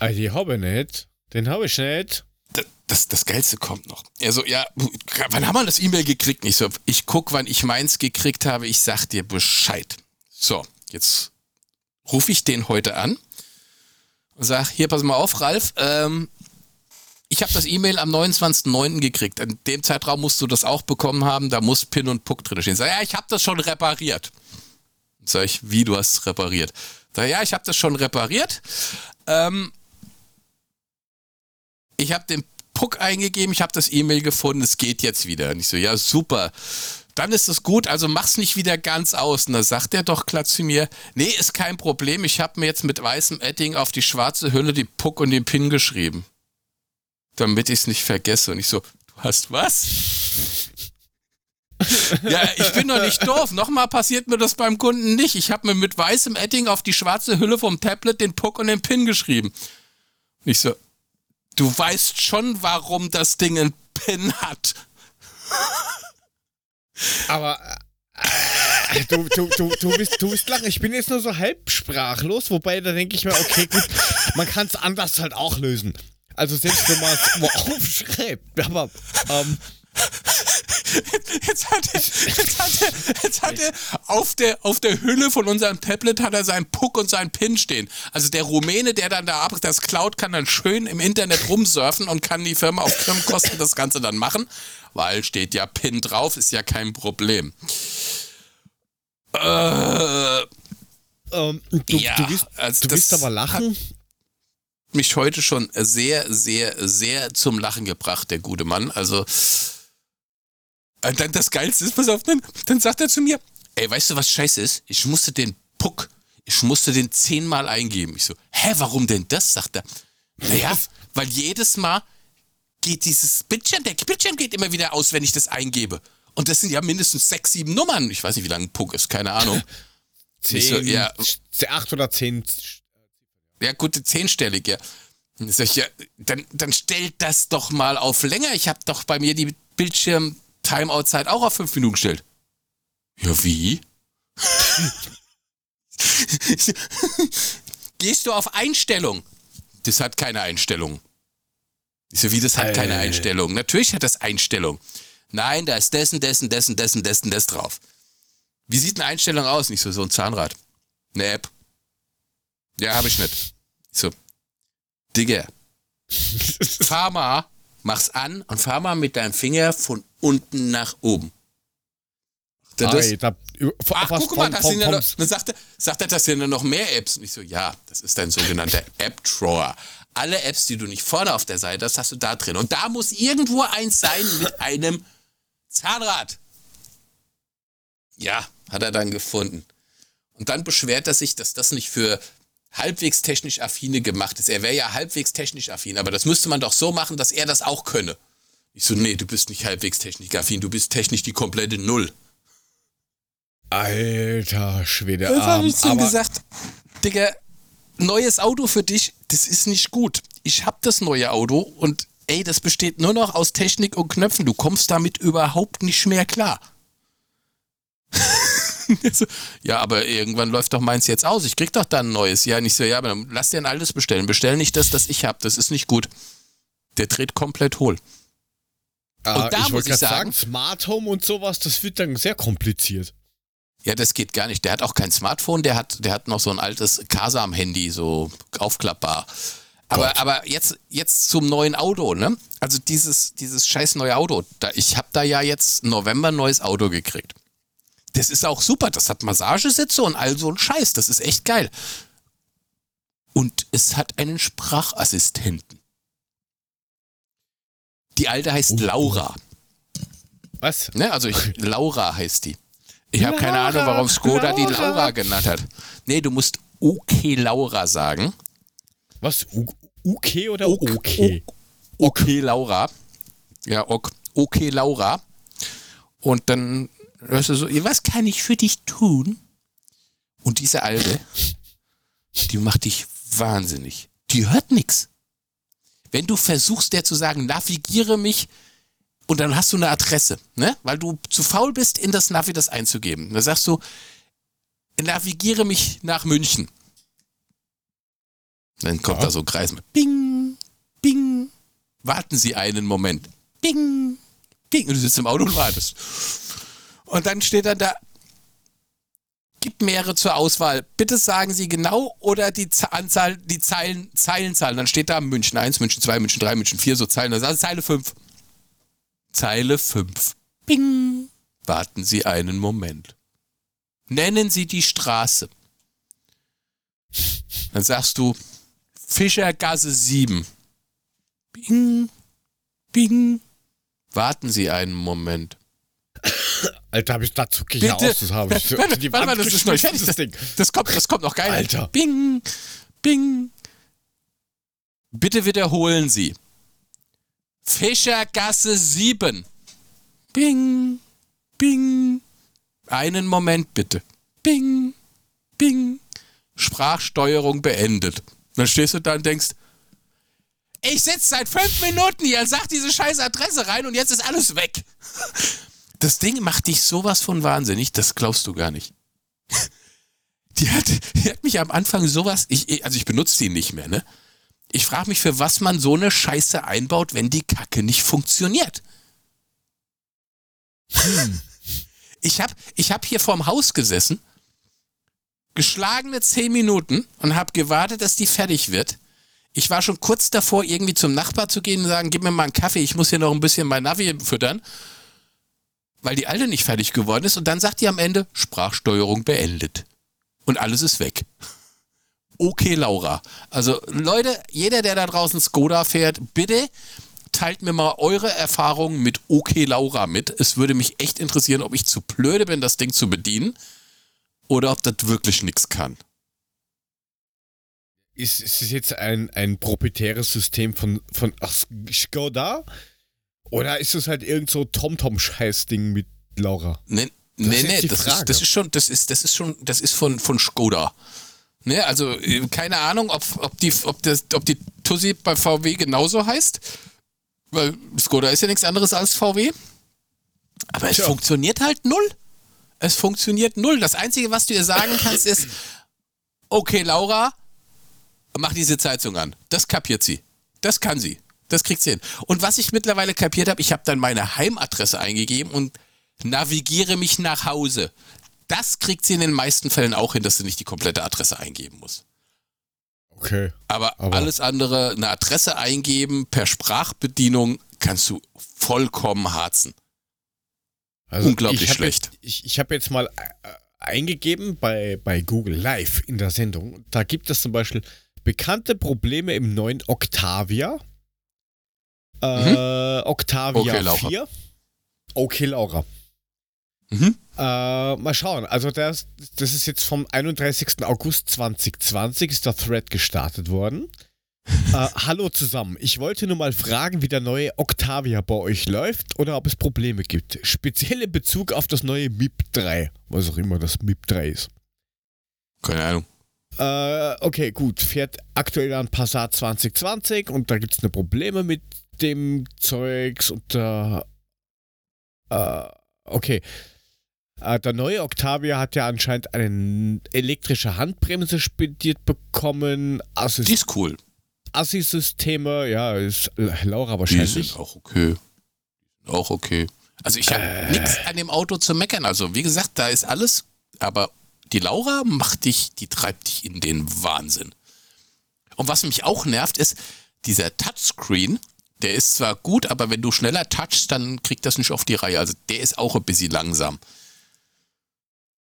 Ah, die habe ich nicht. Den habe ich nicht.
Das, das, das Geilste kommt noch. Er so, ja, wann haben wir das E-Mail gekriegt? Ich so, ich guck, wann ich meins gekriegt habe, ich sag dir Bescheid. So, jetzt rufe ich den heute an und sag, hier, pass mal auf, Ralf, ähm, ich habe das E-Mail am 29.09. gekriegt. In dem Zeitraum musst du das auch bekommen haben, da muss Pin und Puck drin stehen. Sag, ja, ich habe das schon repariert. Sag ich, wie, du hast repariert? Sag, ja, ich habe das schon repariert. Ähm, ich habe den Puck eingegeben, ich habe das E-Mail gefunden, es geht jetzt wieder. Und ich so, ja, super. Dann ist es gut, also mach's nicht wieder ganz aus. Und da sagt er doch glatt zu mir, nee, ist kein Problem, ich habe mir jetzt mit weißem Edding auf die schwarze Hülle die Puck und den Pin geschrieben. Damit ich es nicht vergesse. Und ich so, du hast was? ja, ich bin doch nicht doof. Nochmal passiert mir das beim Kunden nicht. Ich habe mir mit weißem Edding auf die schwarze Hülle vom Tablet den Puck und den Pin geschrieben. Und ich so, du weißt schon, warum das Ding einen Pin hat.
Aber äh, du, du, du, du, bist, du bist lang. Ich bin jetzt nur so halb sprachlos, wobei da denke ich mir, okay, gut, man kann es anders halt auch lösen. Also selbst wenn man es aufschreibt, aber ähm,
Jetzt hat, er, jetzt, hat er, jetzt hat er auf der, auf der Hülle von unserem Tablet hat er seinen Puck und seinen Pin stehen. Also der Rumäne, der dann da das klaut, kann dann schön im Internet rumsurfen und kann die Firma auf Firmenkosten das Ganze dann machen, weil steht ja Pin drauf, ist ja kein Problem. Äh,
ähm, du,
Ja,
du, wirst,
also
du wirst aber lachen.
mich heute schon sehr, sehr, sehr zum Lachen gebracht, der gute Mann. Also, und dann das Geilste ist, pass auf, dann, dann sagt er zu mir, ey, weißt du, was scheiße ist? Ich musste den Puck, ich musste den zehnmal eingeben. Ich so, hä, warum denn das? Sagt er. Naja, weil jedes Mal geht dieses Bildschirm, der Bildschirm geht immer wieder aus, wenn ich das eingebe. Und das sind ja mindestens sechs, sieben Nummern. Ich weiß nicht, wie lange ein Puck ist, keine Ahnung. Ich so,
Zehn,
ja.
acht oder zehn.
Ja, gute zehnstellig, ja. Dann sag ich, ja, dann, dann stellt das doch mal auf länger. Ich habe doch bei mir die Bildschirm-Timeout-Zeit auch auf fünf Minuten gestellt. Ja, wie? Gehst du auf Einstellung? Das hat keine Einstellung. Ich so, wie, das hat keine. Einstellung? Natürlich hat das Einstellung. Nein, da ist dessen, dessen, dessen, dessen, dessen, das drauf. Wie sieht eine Einstellung aus? Nicht so, so ein Zahnrad. Eine App. Ja, habe ich nicht. Ich so, Digga, mal, mach's an und fahr mal mit deinem Finger von unten nach oben. Das,
Ei, da,
Ach, guck mal, das sind ja noch, dann sagt er, sagt er, das sind ja noch mehr Apps. Und ich so, ja, das ist dein sogenannter App-Drawer. Alle Apps, die du nicht vorne auf der Seite hast, hast du da drin. Und da muss irgendwo eins sein mit einem Zahnrad. Ja, hat er dann gefunden. Und dann beschwert er sich, dass das nicht für halbwegs technisch affine gemacht ist. Er wäre ja halbwegs technisch affin, aber das müsste man doch so machen, dass er das auch könne. Ich so, nee, du bist nicht halbwegs technisch affin, du bist technisch die komplette Null.
Alter Schwede.
Das habe
ähm,
ich zu ihm gesagt. Digga, neues Auto für dich, das ist nicht gut. Ich hab das neue Auto und ey, das besteht nur noch aus Technik und Knöpfen. Du kommst damit überhaupt nicht mehr klar. Ja, aber irgendwann läuft doch meins jetzt aus. Ich krieg doch dann ein neues. Ja, nicht so, ja, aber dann lass dir ein altes bestellen. Bestell nicht das, das ich hab. Das ist nicht gut. Der dreht komplett hohl.
Äh,
Und da
ich
muss ich sagen-
sagen, Smart Home und sowas, das wird dann sehr kompliziert.
Ja, das geht gar nicht. Der hat auch kein Smartphone, der hat, der hat noch so ein altes Kasam-Handy, so aufklappbar. Aber,
Gott.
aber jetzt, jetzt zum neuen Auto, ne? Also dieses, dieses scheiß neue Auto. Da, ich habe da ja jetzt November ein neues Auto gekriegt. Das ist auch super. Das hat Massagesitze und all so ein Scheiß. Das ist echt geil. Und es hat einen Sprachassistenten. Die alte heißt
Oh.
Laura.
Was?
Ne? Also ich, Laura heißt die. Ich habe keine Ahnung, warum Skoda die
Laura.
Laura genannt hat. Nee, du musst okay Laura sagen.
Was? U UK oder
Ok-
okay?
ok- Okay Laura. Ja, ok, okay Laura. Und dann hörst du so, was kann ich für dich tun? Und diese Alte, die macht dich wahnsinnig. Die hört nix. Wenn du versuchst, der zu sagen, navigiere mich, und dann hast du eine Adresse, ne? Weil du zu faul bist, in das Navi das einzugeben. Dann sagst du, navigiere mich nach München. Dann kommt
Ja.
da so ein Kreis mit Bing, Bing. Warten Sie einen Moment. Bing, Bing. Und du sitzt im Auto und wartest. Und dann steht dann da, gibt mehrere zur Auswahl. Bitte sagen Sie genau oder die Z Anzahl, die Zeilen, Zeilenzahl. Dann steht da München 1, München 2, München 3, München 4, so Zeilen. Also Zeile 5. Zeile 5. Bing. Warten Sie einen Moment. Nennen Sie die Straße. Dann sagst du Fischergasse 7. Bing. Bing. Warten Sie einen Moment.
Alter, hab ich, da zucke ich ja
Bitte.
aus. Das habe ich
Warte, warte das ist noch nicht fertig.
das Ding.
Das kommt, das kommt noch geil.
Alter.
Bing, bing. Bitte wiederholen Sie. Fischergasse 7. Bing, bing. Einen Moment bitte. Bing, bing. Sprachsteuerung beendet. Dann stehst du da und denkst, ich sitze seit fünf Minuten hier, sag diese scheiß Adresse rein und jetzt ist alles weg. Das Ding macht dich sowas von wahnsinnig, das glaubst du gar nicht. Die hat, die hat mich am Anfang sowas, ich, also ich benutze die nicht mehr, ne? Ich frage mich, für was man so eine Scheiße einbaut, wenn die Kacke nicht funktioniert. Hm. Ich habe ich hab hier vorm Haus gesessen, geschlagene zehn Minuten und habe gewartet, dass die fertig wird. Ich war schon kurz davor, irgendwie zum Nachbar zu gehen und sagen, gib mir mal einen Kaffee, ich muss hier noch ein bisschen mein Navi füttern, weil die alte nicht fertig geworden ist. Und dann sagt die am Ende, Sprachsteuerung beendet. Und alles ist weg. Okay, Laura. Also Leute, jeder, der da draußen Skoda fährt, bitte teilt mir mal eure Erfahrungen mit OK Laura mit. Es würde mich echt interessieren, ob ich zu blöde bin, das Ding zu bedienen oder ob das wirklich nichts kann.
Ist, es jetzt ein, ein proprietäres System von, von Skoda? Oder ist es halt irgend so TomTom-Scheiß-Ding mit Laura?
Nee, nee, nee, das ist, das ist schon, das ist, das ist schon, das ist von, von Skoda. Ne, also äh, keine Ahnung, ob, ob, die, ob, das, ob die Tussi bei VW genauso heißt. Weil Skoda ist ja nichts anderes als VW. Aber es Tja. funktioniert halt null. Es funktioniert null. Das Einzige, was du ihr sagen kannst, ist, okay, Laura, mach diese Zeitung an. Das kapiert sie. Das kann sie. Das kriegt sie hin. Und was ich mittlerweile kapiert habe, ich habe dann meine Heimadresse eingegeben und navigiere mich nach Hause. Das kriegt sie in den meisten Fällen auch hin, dass sie nicht die komplette Adresse eingeben muss.
Okay.
Aber, aber, alles andere, eine Adresse eingeben per Sprachbedienung, kannst du vollkommen harzen. Also Unglaublich
ich
schlecht.
Jetzt, ich ich habe jetzt mal äh, eingegeben bei, bei Google Live in der Sendung. Da gibt es zum Beispiel bekannte Probleme im neuen Octavia. Äh, mhm. Octavia okay, 4. Okay, Laura. Mhm. Äh, mal schauen. Also das, das ist jetzt vom 31. August 2020 ist der Thread gestartet worden. äh, hallo zusammen. Ich wollte nur mal fragen, wie der neue Octavia bei euch läuft oder ob es Probleme gibt. Speziell in Bezug auf das neue MIP 3. Was auch immer das MIP 3 ist.
Keine Ahnung.
Äh, okay, gut. Fährt aktuell ein Passat 2020 und da gibt es eine Probleme mit dem Zeugs und äh, äh, okay. Äh, der neue Octavia hat ja anscheinend eine elektrische Handbremse spediert bekommen.
Assist Die ist cool.
Assi-Systeme, ja, ist Laura wahrscheinlich. Die
sind auch okay. Auch okay. Also ich habe äh. nichts an dem Auto zu meckern. Also wie gesagt, da ist alles, aber die Laura macht dich, die treibt dich in den Wahnsinn. Und was mich auch nervt, ist dieser Touchscreen. Der ist zwar gut, aber wenn du schneller touchst, dann kriegt das nicht auf die Reihe. Also der ist auch ein bisschen langsam.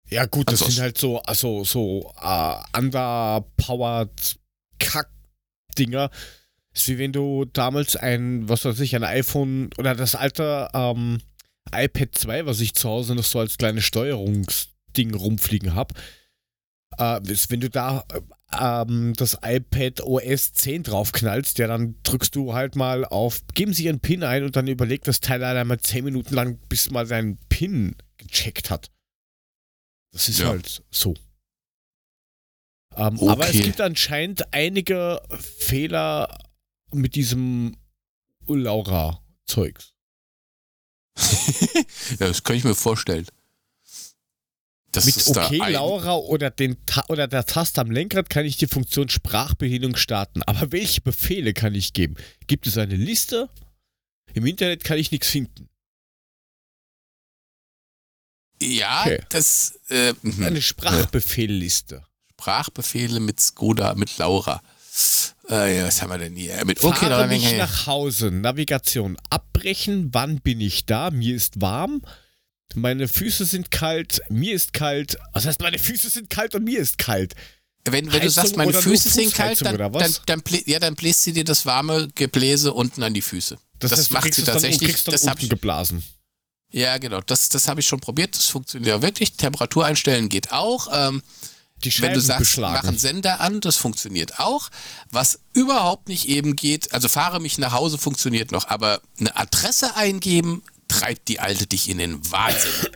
Ja, gut, das sind halt so, also so uh, underpowered Kack-Dinger. ist wie wenn du damals ein, was weiß ich, ein iPhone oder das alte ähm, iPad 2, was ich zu Hause noch so als kleines Steuerungsding rumfliegen habe. Äh, wenn du da ähm, das iPad OS 10 draufknallst, ja, dann drückst du halt mal auf, geben Sie Ihren PIN ein und dann überlegt das Teil einmal 10 Minuten lang, bis mal seinen PIN gecheckt hat. Das ist ja. halt so. Ähm, okay. Aber es gibt anscheinend einige Fehler mit diesem Laura-Zeugs.
ja, das kann ich mir vorstellen.
Das mit OK Laura oder, den oder der Taste am Lenkrad kann ich die Funktion Sprachbedienung starten. Aber welche Befehle kann ich geben? Gibt es eine Liste? Im Internet kann ich nichts finden.
Ja, okay. das. Äh,
mhm. Eine Sprachbefehlliste.
Sprachbefehle mit Skoda, mit Laura. Äh, was haben wir denn hier? Mit
okay, Fahre mich nach Hause. Navigation abbrechen. Wann bin ich da? Mir ist warm. Meine Füße sind kalt. Mir ist kalt. Was heißt, meine Füße sind kalt und mir ist kalt?
Wenn, wenn du sagst, meine Füße sind kalt, dann, dann, dann, ja, dann bläst sie dir das warme Gebläse unten an die Füße.
Das, das heißt, macht sie tatsächlich. Dann, das habe ich geblasen.
Ja, genau. Das, das habe ich schon probiert. Das funktioniert ja wirklich. Temperatur einstellen geht auch. Ähm,
die Wenn du sagst, beschlagen.
mach einen Sender an, das funktioniert auch. Was überhaupt nicht eben geht, also fahre mich nach Hause funktioniert noch, aber eine Adresse eingeben, treibt die Alte dich in den Wahnsinn.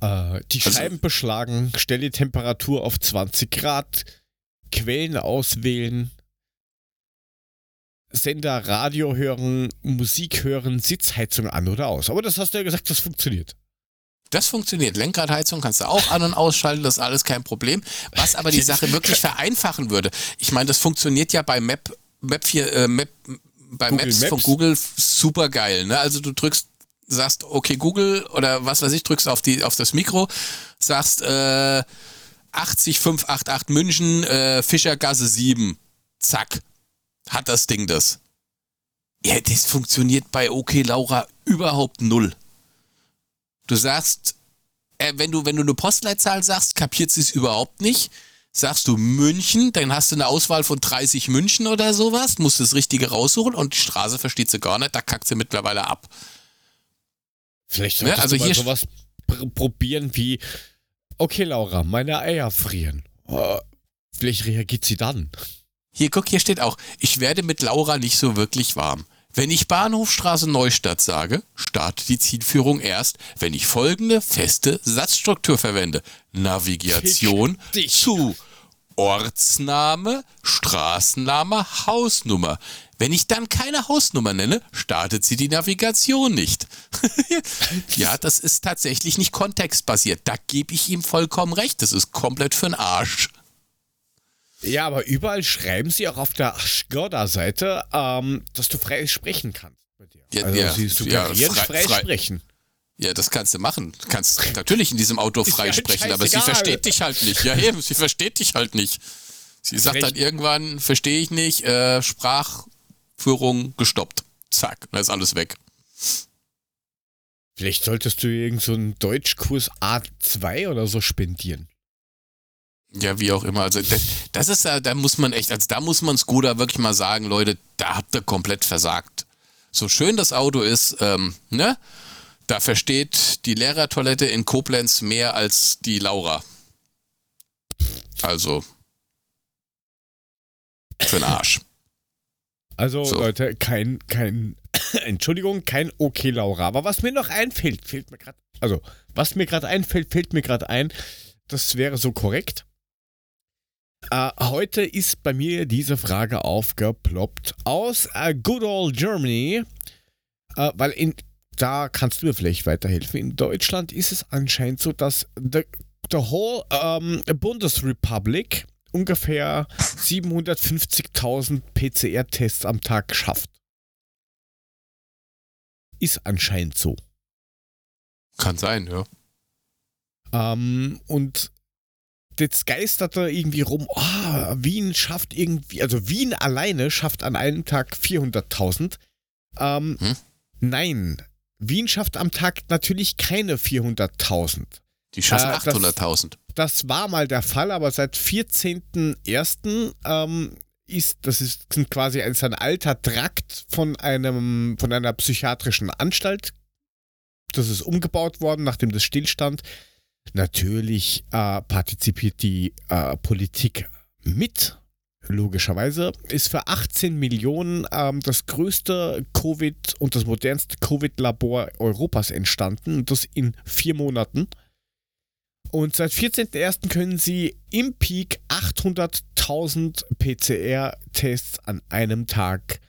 Äh, die also, Scheiben beschlagen, stelle die Temperatur auf 20 Grad, Quellen auswählen, Sender, Radio hören, Musik hören, Sitzheizung an oder aus. Aber das hast du ja gesagt, das funktioniert.
Das funktioniert. Lenkradheizung kannst du auch an- und ausschalten, das ist alles kein Problem. Was aber die Sache wirklich vereinfachen würde. Ich meine, das funktioniert ja bei Map, Map 4, äh, Map, bei
Google
Maps,
Maps.
von Google super geil. Ne? Also du drückst, sagst, okay, Google oder was weiß ich, drückst auf, die, auf das Mikro, sagst äh, 80588 München, äh, Fischergasse 7. Zack. Hat das Ding das. Ja, das funktioniert bei OK Laura überhaupt null. Du sagst, äh, wenn du, wenn du eine Postleitzahl sagst, kapiert sie es überhaupt nicht. Sagst du München, dann hast du eine Auswahl von 30 München oder sowas, musst das Richtige raussuchen und die Straße versteht sie gar nicht, da kackt sie mittlerweile ab.
Vielleicht
Ne,
solltest
also hier-
sowas pr probieren wie, okay Laura, meine Eier frieren. Äh, vielleicht reagiert sie dann.
Hier, guck, hier steht auch, ich werde mit Laura nicht so wirklich warm. Wenn ich Bahnhofstraße Neustadt sage, startet die Zielführung erst, wenn ich folgende feste Satzstruktur verwende. Navigation zu Ortsname, Straßenname, Hausnummer. Wenn ich dann keine Hausnummer nenne, startet sie die Navigation nicht. ja, das ist tatsächlich nicht kontextbasiert. Da gebe ich ihm vollkommen recht. Das ist komplett für den Arsch.
Ja, aber überall schreiben sie auch auf der Skoda-Seite, ähm, dass du frei sprechen kannst. Bei dir.
Ja,
also
ja,
sie suggerieren
ja, frei-
frei,
frei-
sprechen.
Ja, das kannst du machen. Du kannst natürlich in diesem Auto frei
halt
sprechen, aber sie versteht dich halt nicht. Ja, eben, sie versteht dich halt nicht. Sie sagt dann irgendwann, verstehe ich nicht, äh, Sprachführung gestoppt. Zack, dann ist alles weg.
Vielleicht solltest du irgend so einen Deutschkurs A2 oder so spendieren.
Ja, wie auch immer. Also das, das ist ja, da muss man echt, also da muss man Skoda wirklich mal sagen, Leute, da habt ihr komplett versagt. So schön das Auto ist, ähm, ne? Da versteht die Lehrertoilette in Koblenz mehr als die Laura. Also. Für den Arsch.
Also
So.
Leute, kein, kein, Entschuldigung, kein Okay Laura. Aber was mir noch einfällt, fällt mir gerade, also was mir gerade einfällt, fällt mir gerade ein, das wäre so korrekt. Äh, heute ist bei mir diese Frage aufgeploppt aus äh, Good Old Germany, äh, weil in, da kannst du mir vielleicht weiterhelfen. In Deutschland ist es anscheinend so, dass the, the whole ähm, Bundesrepublik ungefähr 750.000 PCR-Tests am Tag schafft. Ist anscheinend so.
Kann sein, ja.
Ähm, und jetzt geistert da irgendwie rum, oh, Wien schafft irgendwie, also Wien alleine schafft an einem Tag 400.000. Ähm,
Hm?
Nein, Wien schafft am Tag natürlich keine 400.000.
Die schaffen
Äh, das-
800.000.
Das war mal der Fall, aber seit 14.01. Ähm, ist, das ist sind quasi ein, ist ein alter Trakt von einem, von einer psychiatrischen Anstalt. Das ist umgebaut worden, nachdem das stillstand. Natürlich äh, partizipiert die äh, Politik mit, logischerweise. Ist für 18 Millionen ähm, das größte Covid und das modernste Covid-Labor Europas entstanden. Und das in vier Monaten. Und seit 14.01. können Sie im Peak 800.000 PCR-Tests an einem Tag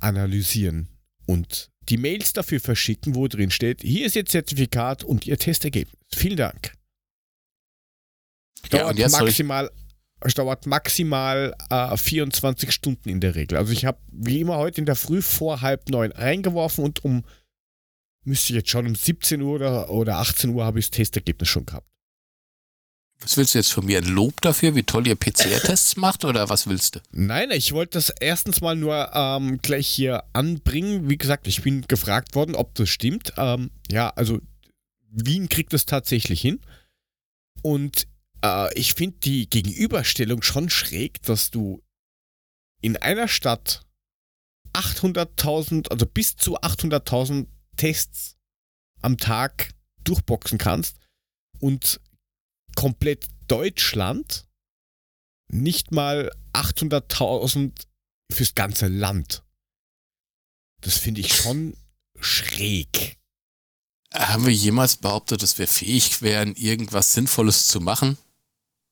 analysieren und die Mails dafür verschicken, wo drin steht, hier ist Ihr Zertifikat und Ihr Testergebnis. Vielen Dank.
Ja,
Dauert
ich,
maximal, es dauert maximal äh, 24 Stunden in der Regel. Also ich habe wie immer heute in der Früh vor halb neun reingeworfen und um, müsste ich jetzt schon um 17 Uhr oder, oder 18 Uhr habe ich das Testergebnis schon gehabt.
was willst du jetzt von mir? Ein Lob dafür, wie toll ihr PCR-Tests macht oder was willst du?
Nein, ich wollte das erstens mal nur ähm, gleich hier anbringen. Wie gesagt, ich bin gefragt worden, ob das stimmt. Ähm, ja, also Wien kriegt es tatsächlich hin. Und äh, ich finde die Gegenüberstellung schon schräg, dass du in einer Stadt 800.000, also bis zu 800.000 Tests am Tag durchboxen kannst und komplett Deutschland nicht mal 800.000 fürs ganze Land. Das finde ich schon schräg.
Haben wir jemals behauptet, dass wir fähig wären, irgendwas Sinnvolles zu machen?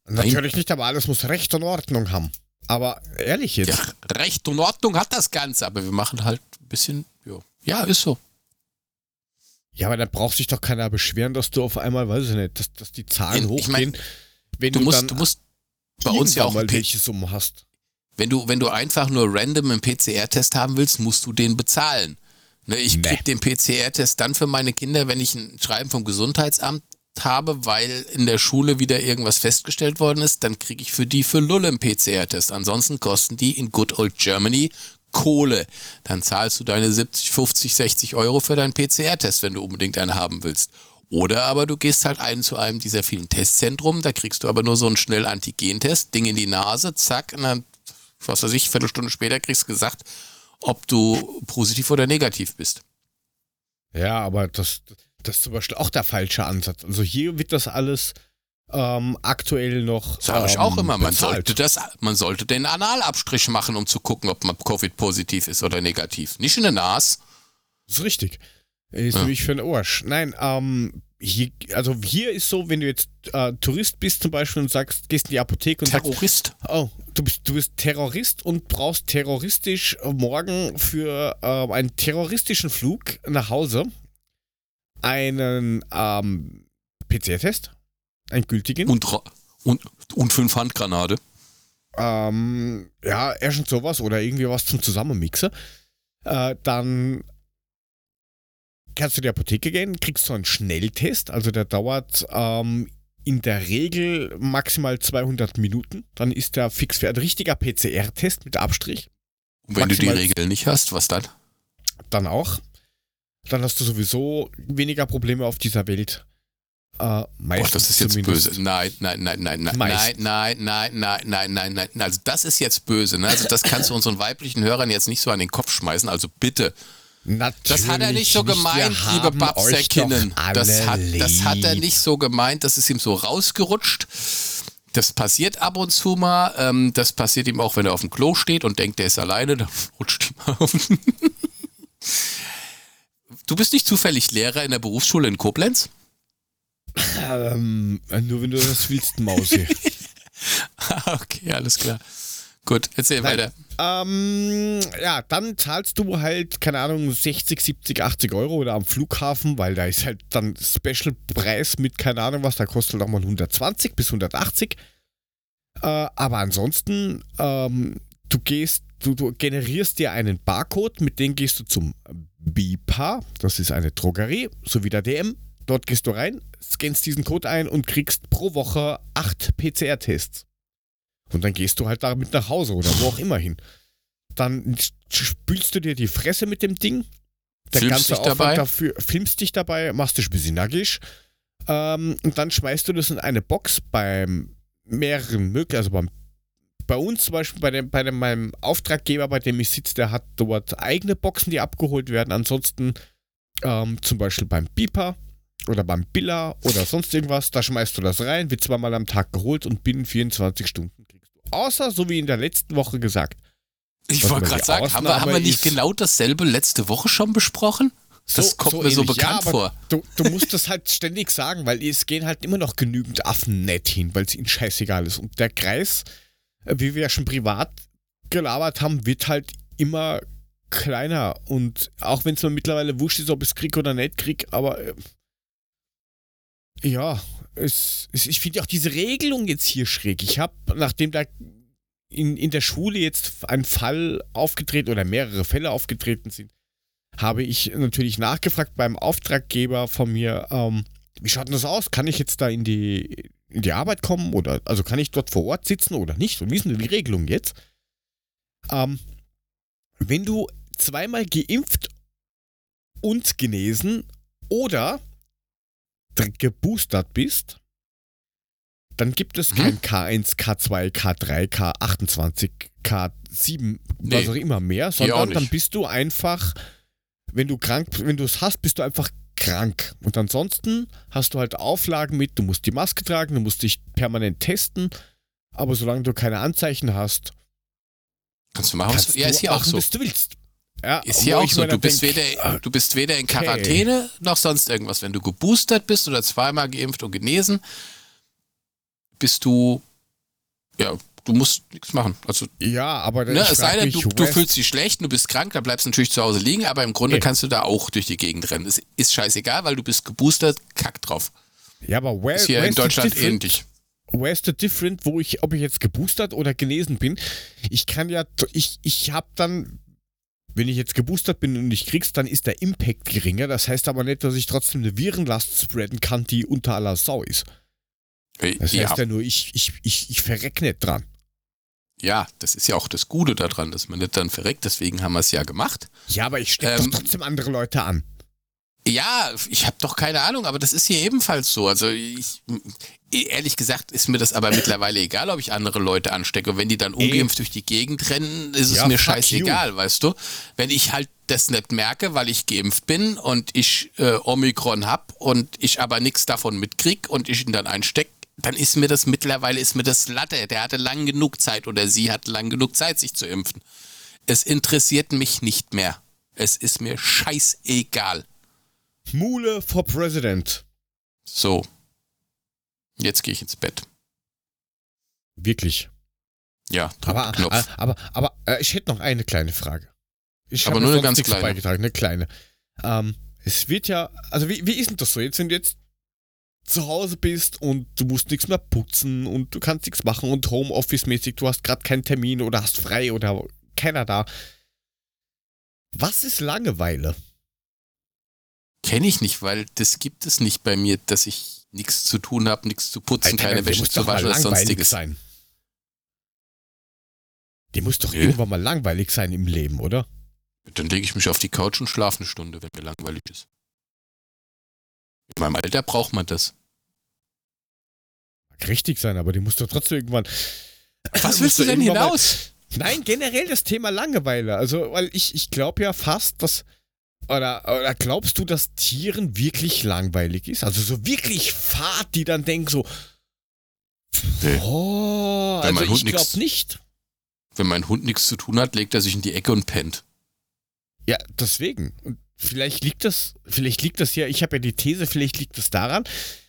Natürlich nicht, aber alles muss Recht und Ordnung haben. Aber ehrlich jetzt,
Ja, Recht und Ordnung hat das Ganze, aber wir machen halt ein bisschen, ja, ja ist so.
Ja, aber dann braucht sich doch keiner beschweren, dass du auf einmal, weiß ich nicht, dass, dass die Zahlen
Ich
hochgehen,
mein,
wenn
Du
du,
musst,
dann
du musst bei uns ja auch
mal welche Summen hast.
Wenn du, wenn du einfach nur random einen PCR-Test haben willst, musst du den bezahlen. Ne, ich
Nee.
krieg den PCR-Test dann für meine Kinder, wenn ich ein Schreiben vom Gesundheitsamt habe, weil in der Schule wieder irgendwas festgestellt worden ist, dann kriege ich für die für Lulle einen PCR-Test. Ansonsten kosten die in Good Old Germany Kohle. Dann zahlst du deine 70, 50, 60 Euro für deinen PCR-Test, wenn du unbedingt einen haben willst. Oder aber du gehst halt ein zu einem dieser vielen Testzentrum, da kriegst du aber nur so einen schnell Antigentest, Ding in die Nase, zack, und dann, was weiß ich, Viertelstunde später kriegst du gesagt, ob du positiv oder negativ bist.
Ja, aber das, das ist zum Beispiel auch der falsche Ansatz. Also hier wird das alles ähm, aktuell noch.
Sag ich
ähm,
auch immer, man
bezahlt.
sollte das, man sollte den Analabstrich machen, um zu gucken, ob man Covid-positiv ist oder negativ. Nicht in der Nase.
Das ist richtig. Ist
Ja.
nämlich für den Arsch. Nein, ähm, hier, also hier ist so, wenn du jetzt äh, Tourist bist zum Beispiel und sagst, gehst in die Apotheke und sagst,
Terrorist.
oh, du bist, du bist Terrorist und brauchst terroristisch morgen für äh, einen terroristischen Flug nach Hause einen ähm, PCR-Test, einen gültigen.
Und, und, und fünf Handgranate.
Ähm, ja, erstens sowas oder irgendwie was zum Zusammenmixen. Äh, dann kannst du in die Apotheke gehen, kriegst so einen Schnelltest, also der dauert ähm, in der Regel maximal 200 Minuten. Dann ist der fix für ein richtiger PCR-Test mit Abstrich.
Und wenn du die
Maximal-
Regeln nicht hast, was dann?
Dann auch. Dann hast du sowieso weniger Probleme auf dieser Welt. Äh,
Boah,
meistens
das ist jetzt
zumindest.
böse. Nein, nein, nein, nein, nein, nein,
Meist.
nein, nein, nein, nein, nein, nein. Also das ist jetzt böse. Ne? Also das kannst du unseren weiblichen Hörern jetzt nicht so an den Kopf schmeißen. Also bitte.
Natürlich
Das hat er nicht so gemeint,
Wir
liebe Babsäckinnen. Das hat, das hat er nicht so gemeint, das ist ihm so rausgerutscht. Das passiert ab und zu mal. Ähm, das passiert ihm auch, wenn er auf dem Klo steht und denkt, er ist alleine, dann rutscht ihm auf. Du bist nicht zufällig Lehrer in der Berufsschule in Koblenz?
Ähm, nur wenn du das willst, Mausi.
okay, alles klar. Gut, erzähl
Nein.
weiter.
ähm, ja, dann zahlst du halt, keine Ahnung, 60, 70, 80 Euro oder am Flughafen, weil da ist halt dann Special-Preis mit, keine Ahnung was, da kostet halt auch mal 120 bis 180. Äh, aber ansonsten, ähm, du gehst, du, du generierst dir einen Barcode, mit dem gehst du zum BIPA, das ist eine Drogerie, so wie der DM. Dort gehst du rein, scannst diesen Code ein und kriegst pro Woche acht PCR-Tests. Und dann gehst du halt damit nach Hause oder wo auch immer hin. Dann spülst du dir die Fresse mit dem Ding. Der
Filmst
ganze
dich
Aufwand
dabei?
dafür, filmst dich dabei, machst dich ein bisschen nackig. Ähm, und dann schmeißt du das in eine Box beim mehreren möglichen, also beim, bei uns zum Beispiel, bei, dem, bei dem, meinem Auftraggeber, bei dem ich sitze, der hat dort eigene Boxen, die abgeholt werden. Ansonsten ähm, zum Beispiel beim Beeper oder beim Biller oder sonst irgendwas, da schmeißt du das rein, wird zweimal am Tag geholt und binnen 24 Stunden kriegst du. Außer, so wie in der letzten Woche gesagt,
Ich wollte gerade sagen, haben wir, haben wir nicht genau dasselbe letzte Woche schon besprochen? Das kommt mir so
ähnlich.
bekannt
aber
vor.
Du, du musst das halt ständig sagen, weil es gehen halt immer noch genügend Affen nett hin, weil es ihnen scheißegal ist. Und der Kreis, wie wir ja schon privat gelabert haben, wird halt immer kleiner. Und auch wenn es mir mittlerweile wurscht ist, ob es krieg oder nicht krieg, aber äh, ja, es, es, ich finde auch diese Regelung jetzt hier schräg. Ich habe, nachdem da in, in der Schule jetzt ein Fall aufgetreten oder mehrere Fälle aufgetreten sind, habe ich natürlich nachgefragt beim Auftraggeber von mir, ähm, wie schaut denn das aus? Kann ich jetzt da in die, in die Arbeit kommen oder also kann ich dort vor Ort sitzen oder nicht? Und wie ist denn die Regelung jetzt? Ähm, wenn du zweimal geimpft und genesen oder geboostert bist, dann gibt es kein K1, K2, K3, K28, K7, was
Nee,
auch immer mehr, sondern dann bist du einfach, wenn du krank, wenn du es hast, bist du einfach krank. Und ansonsten hast du halt Auflagen mit, du musst die Maske tragen, du musst dich permanent testen, aber solange du keine Anzeichen hast,
Kannst du machen, was
kannst
du, ja, ist hier auch so.
was du willst. Ja,
Ist hier auch so. Du bist,
denk,
weder, du bist weder in
okay.
Quarantäne noch sonst irgendwas. Wenn du geboostert bist oder zweimal geimpft und genesen, bist du, ja, du musst nichts machen. Also,
Ja, aber
ne, es sei denn, du, du fühlst dich schlecht, du bist krank, dann bleibst du natürlich zu Hause liegen, aber im Grunde
Nee.
kannst du da auch durch die Gegend rennen. Es ist scheißegal, weil du bist geboostert, kack drauf.
Ja, aber where,
Ist hier in Deutschland ähnlich.
Where's the different, wo ich, ob ich jetzt geboostert oder genesen bin? Ich kann ja, ich, ich hab dann, wenn ich jetzt geboostert bin und ich krieg's, dann ist der Impact geringer. Das heißt aber nicht, dass ich trotzdem eine Virenlast spreaden kann, die unter aller Sau ist. Das
ja,
heißt ja nur, ich, ich, ich, ich verreck nicht dran.
Ja, das ist ja auch das Gute daran, dass man nicht dann verreckt, deswegen haben wir es ja gemacht.
Ja, aber ich stecke
Ähm,
doch trotzdem andere Leute an.
Ja, ich habe doch keine Ahnung, aber das ist hier ebenfalls so. Also ich, ehrlich gesagt ist mir das aber mittlerweile egal, ob ich andere Leute anstecke. Wenn die dann ungeimpft durch die Gegend rennen, ist es
Ja,
mir
fuck
scheißegal, weißt du. Wenn ich halt das nicht merke, weil ich geimpft bin und ich äh, Omikron hab und ich aber nichts davon mitkrieg und ich ihn dann einsteck, dann ist mir das mittlerweile ist mir das Latte. Der hatte lang genug Zeit oder sie hat lang genug Zeit, sich zu impfen. Es interessiert mich nicht mehr. Es ist mir scheißegal.
Mule for President.
So. Jetzt gehe ich ins Bett.
Wirklich.
Ja,
Aber,
Knopf.
aber, aber, aber äh, ich hätte noch eine kleine Frage. Ich
Aber nur eine ganz kleine.
Beigetragen, eine kleine. Ähm, es wird ja, also wie, wie ist denn das so jetzt, du jetzt zu Hause bist und du musst nichts mehr putzen und du kannst nichts machen und Homeoffice-mäßig, du hast gerade keinen Termin oder hast frei oder keiner da. Was ist Langeweile?
Kenne ich nicht, weil das gibt es nicht bei mir, dass ich nichts zu tun habe, nichts zu putzen,
Alter,
keine Wäsche
muss
zu waschen oder sonstiges.
sein. Die muss doch
Nö.
irgendwann mal langweilig sein im Leben, oder?
Dann lege ich mich auf die Couch und schlafe eine Stunde, wenn mir langweilig ist. In meinem Alter braucht man das.
Mag richtig sein, aber die muss doch trotzdem irgendwann.
Was willst du denn
mal-
hinaus?
Nein, generell das Thema Langeweile. Also, weil ich, ich glaube ja fast, dass. Oder, oder glaubst du, dass Tieren wirklich langweilig ist? Also so wirklich fad, die dann denken so.
Nee.
Oh,
Wenn
also
mein Hund
ich glaube nicht.
Wenn mein Hund nichts zu tun hat, legt er sich in die Ecke und pennt.
Ja, deswegen. Und vielleicht liegt das, vielleicht liegt das ja, ich habe ja die These, vielleicht liegt das daran,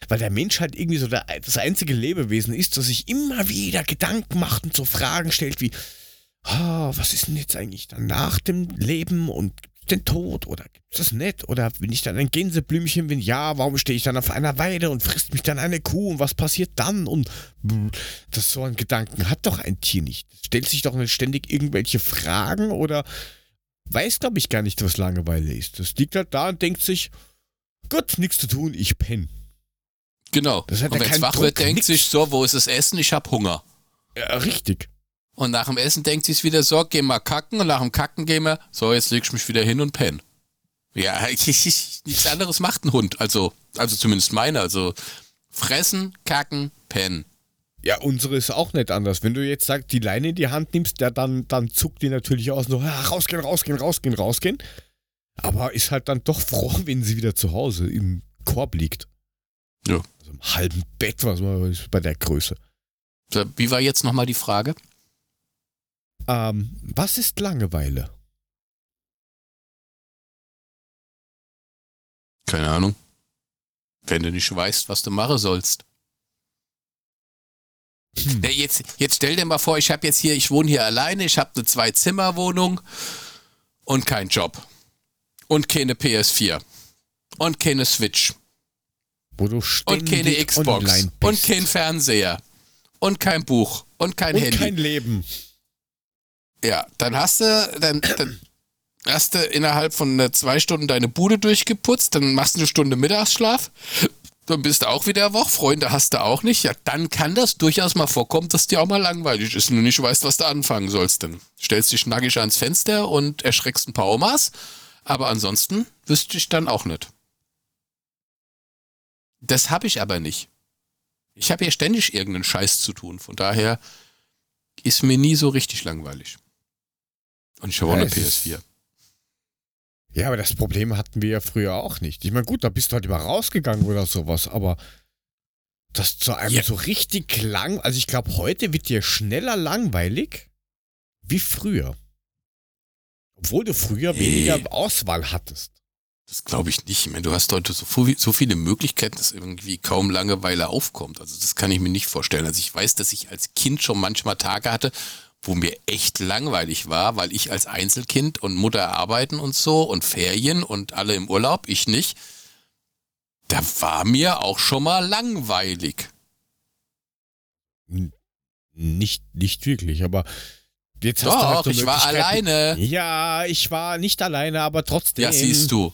weil der Mensch halt irgendwie so der, das einzige Lebewesen ist, das sich immer wieder Gedanken macht und so Fragen stellt wie, ah, was ist denn jetzt eigentlich dann nach dem Leben und gibt's den Tod oder gibt's das nicht? Oder bin ich dann ein Gänseblümchen, wenn ja, warum stehe ich dann auf einer Weide und frisst mich dann eine Kuh und was passiert dann? Und das so ein Gedanken hat doch ein Tier nicht. Stellt sich doch nicht ständig irgendwelche Fragen oder weiß, glaube ich, gar nicht, was Langeweile ist. Das liegt halt da und denkt sich, gut, nichts zu tun, ich penne.
Genau.
Das hat
und wenn es wach
Druck,
wird, denkt
nix.
sich so, wo ist das Essen? Ich hab Hunger.
Ja, richtig.
Und nach dem Essen denkt sich wieder so, geh mal kacken. Und nach dem Kacken gehen wir, so, jetzt leg ich mich wieder hin und penn. Ja, nichts anderes macht ein Hund. Also, also zumindest meine. Also fressen, kacken, pennen.
Ja, unsere ist auch nicht anders. Wenn du jetzt sagst, die Leine in die Hand nimmst, ja, dann, dann zuckt die natürlich aus, so, ah, rausgehen, rausgehen, rausgehen, rausgehen. Aber ist halt dann doch froh, wenn sie wieder zu Hause im Korb liegt.
Ja.
Also im halben Bett, was man bei der Größe.
Wie war jetzt nochmal die Frage?
Ähm, was ist Langeweile?
Keine Ahnung. Wenn du nicht weißt, was du machen sollst.
Hm.
Jetzt, jetzt stell dir mal vor, ich habe jetzt hier, ich wohne hier alleine, ich habe eine Zwei-Zimmer-Wohnung und keinen Job. Und keine PS4. Und keine Switch.
Wo du
Und keine Xbox. Und kein Fernseher. Und kein Buch. Und kein
und
Handy.
kein Leben.
Ja, dann hast du, dann, dann hast du innerhalb von zwei Stunden deine Bude durchgeputzt, dann machst du eine Stunde Mittagsschlaf, dann bist du auch wieder wach, Freunde hast du auch nicht. Ja, dann kann das durchaus mal vorkommen, dass dir auch mal langweilig ist und du nicht weißt, was du anfangen sollst. Dann stellst dich nackig ans Fenster und erschreckst ein paar Omas, aber ansonsten wüsste ich dann auch nicht. Das habe ich aber nicht. Ich habe hier ständig irgendeinen Scheiß zu tun, von daher ist mir nie so richtig langweilig. Und ich habe auch
Ja,
eine
es ist-
PS4.
Ja, aber das Problem hatten wir ja früher auch nicht. Ich meine, gut, da bist du halt immer rausgegangen oder sowas, aber das zu einem
Ja.
so richtig lang, also ich glaube, heute wird dir schneller langweilig wie früher. Obwohl du früher
Nee.
weniger Auswahl hattest.
Das glaube ich nicht. Ich meine, du hast heute so, so viele Möglichkeiten, dass irgendwie kaum Langeweile aufkommt. Also das kann ich mir nicht vorstellen. Also ich weiß, dass ich als Kind schon manchmal Tage hatte, wo mir echt langweilig war, weil ich als Einzelkind und Mutter arbeiten und so und Ferien und alle im Urlaub, ich nicht. Da war mir auch schon mal langweilig.
Nicht, nicht wirklich, aber
jetzt hast Doch, du halt so ich war alleine.
Ja, ich war nicht alleine, aber trotzdem.
Ja, siehst du.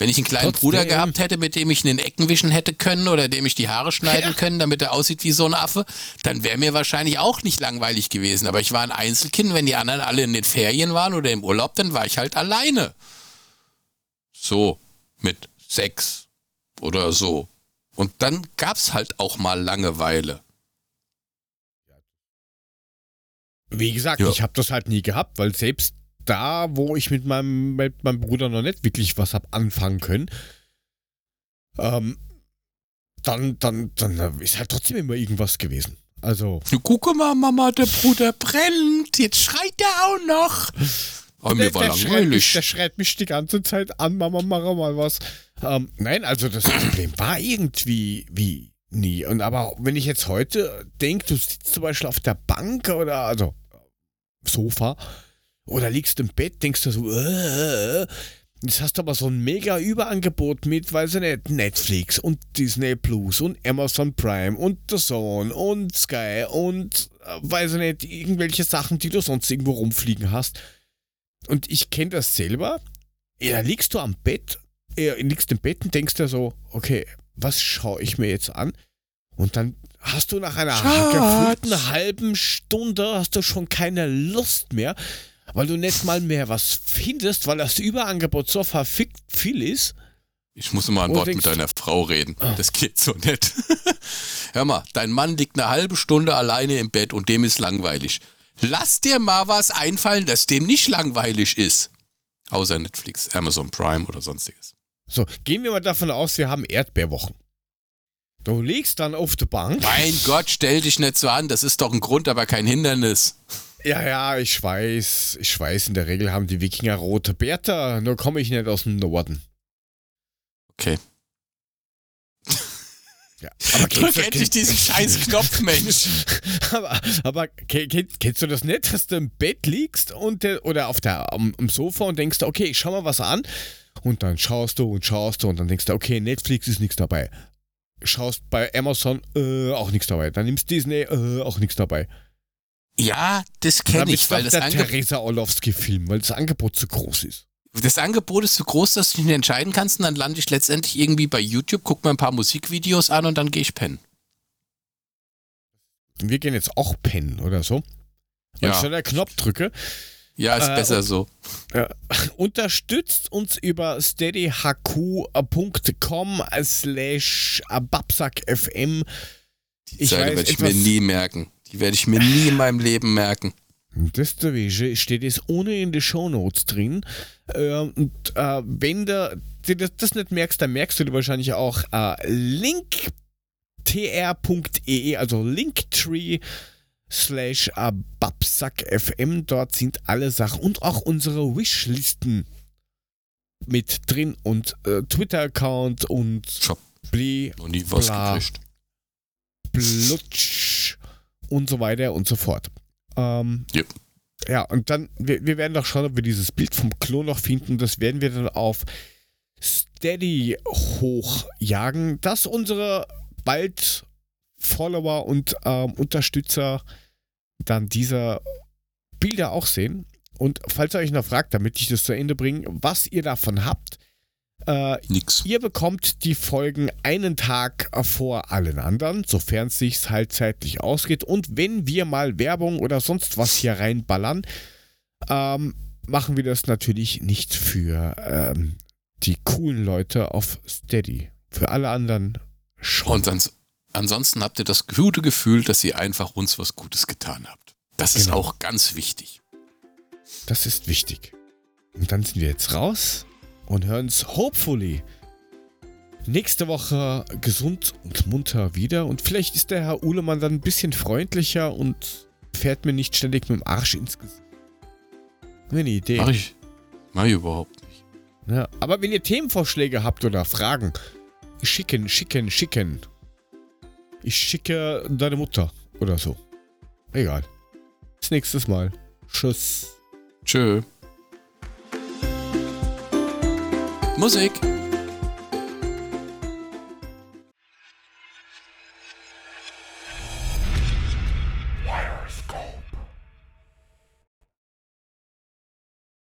Wenn ich einen kleinen Trotzdem. Bruder gehabt hätte, mit dem ich in den Ecken wischen hätte können oder dem ich die Haare schneiden ja. können, damit er aussieht wie so ein Affe, dann wäre mir wahrscheinlich auch nicht langweilig gewesen. Aber ich war ein Einzelkind, wenn die anderen alle in den Ferien waren oder im Urlaub, dann war ich halt alleine. So, mit sechs oder so. Und dann gab es halt auch mal Langeweile.
Wie gesagt, ja. ich habe das halt nie gehabt, weil selbst da, wo ich mit meinem, mit meinem Bruder noch nicht wirklich was hab anfangen können, ähm, dann, dann, dann ist halt trotzdem immer irgendwas gewesen. Also.
Guck mal, Mama, der Bruder brennt. Jetzt schreit er auch noch.
Aber mir war der langweilig. Schreit mich, der schreit mich die ganze Zeit an, Mama, mach mal was. Ähm, nein, also das Problem war irgendwie wie nie. Und aber wenn ich jetzt heute denke, du sitzt zum Beispiel auf der Bank oder also Sofa oder liegst im Bett, denkst du so, äh, Jetzt hast du aber so ein mega Überangebot mit, weiß ich nicht, Netflix und Disney Plus und Amazon Prime und The Zone und Sky und äh, weiß ich nicht, irgendwelche Sachen, die du sonst irgendwo rumfliegen hast. Und ich kenne das selber. Ja, da liegst du am Bett, ja, liegst im Bett und denkst dir so, okay, was schaue ich mir jetzt an? Und dann hast du nach einer gefühlten halben Stunde hast du schon keine Lust mehr, weil du nicht mal mehr was findest, weil das Überangebot so verfickt viel ist.
Ich muss mal ein Wort mit deiner Frau reden. Oh. Das geht so nicht. Hör mal, dein Mann liegt eine halbe Stunde alleine im Bett und dem ist langweilig. Lass dir mal was einfallen, dass dem nicht langweilig ist. Außer Netflix, Amazon Prime oder sonstiges.
So, gehen wir mal davon aus, wir haben Erdbeerwochen. Du liegst dann auf der Bank.
Mein Gott, stell dich nicht so an, das ist doch ein Grund, aber kein Hindernis.
Ja, ja, ich weiß, ich weiß, in der Regel haben die Wikinger rote Bärte, nur komme ich nicht aus dem Norden.
Okay.
Ja, aber
Drück endlich diesen scheiß Knopf, Mensch.
aber aber kennst, du das nicht, dass du im Bett liegst und oder auf der, am, am Sofa und denkst, okay, ich schau mal was an und dann schaust du und schaust du und dann denkst du, okay, Netflix ist nichts dabei. Schaust bei Amazon, äh, auch nichts dabei. Dann nimmst Disney, äh, auch nichts dabei.
Ja, das kenne ich, weil das
der Theresa Orlowski-Film, weil das Angebot zu groß ist.
Das Angebot ist zu groß, dass du nicht entscheiden kannst und dann lande ich letztendlich irgendwie bei YouTube, guck mir ein paar Musikvideos an und dann gehe ich pennen.
Wir gehen jetzt auch pennen oder so. Wenn ja. ich dann den Knopf drücke.
Ja, ist äh, besser und, so.
Äh, unterstützt uns über steadyhq.com slash babsackfm.
Die Seite werde ich mir nie merken. Die werde ich mir nie in meinem Leben merken.
Deswegen steht es ohne in den Shownotes drin. Äh, und äh, wenn du das nicht merkst, dann merkst du wahrscheinlich auch äh, linktr.ee, also Linktree slash äh, babsackfm. Dort sind alle Sachen und auch unsere Wishlisten mit drin und äh, Twitter-Account und
Shop. Bli, Noch nie was gekriegt.
Blutsch und so weiter und so fort. Ähm,
yep.
Ja, und dann, wir, wir werden doch schauen, ob wir dieses Bild vom Klo noch finden. Das werden wir dann auf Steady hochjagen, dass unsere bald Follower und ähm, Unterstützer dann diese Bilder auch sehen. Und falls ihr euch noch fragt, damit ich das zu Ende bringe, was ihr davon habt, äh,
Nix.
Ihr bekommt die Folgen einen Tag vor allen anderen, sofern es sich halt zeitlich ausgeht. Und wenn wir mal Werbung oder sonst was hier reinballern, ähm, machen wir das natürlich nicht für ähm, die coolen Leute auf Steady. Für alle anderen schon.
Und ans ansonsten habt ihr das gute Gefühl, dass ihr einfach uns was Gutes getan habt. Das genau. ist auch ganz wichtig.
Das ist wichtig. Und dann sind wir jetzt raus und hören uns hopefully nächste Woche gesund und munter wieder. Und vielleicht ist der Herr Uhlemann dann ein bisschen freundlicher und fährt mir nicht ständig mit dem Arsch ins Gesicht. Eine Idee.
Mach ich. Mach ich überhaupt nicht.
Ja, aber wenn ihr Themenvorschläge habt oder Fragen, schicken, schicken, schicken. Ich schicke deine Mutter oder so. Egal. Bis nächstes Mal. Tschüss.
Tschö. Musik.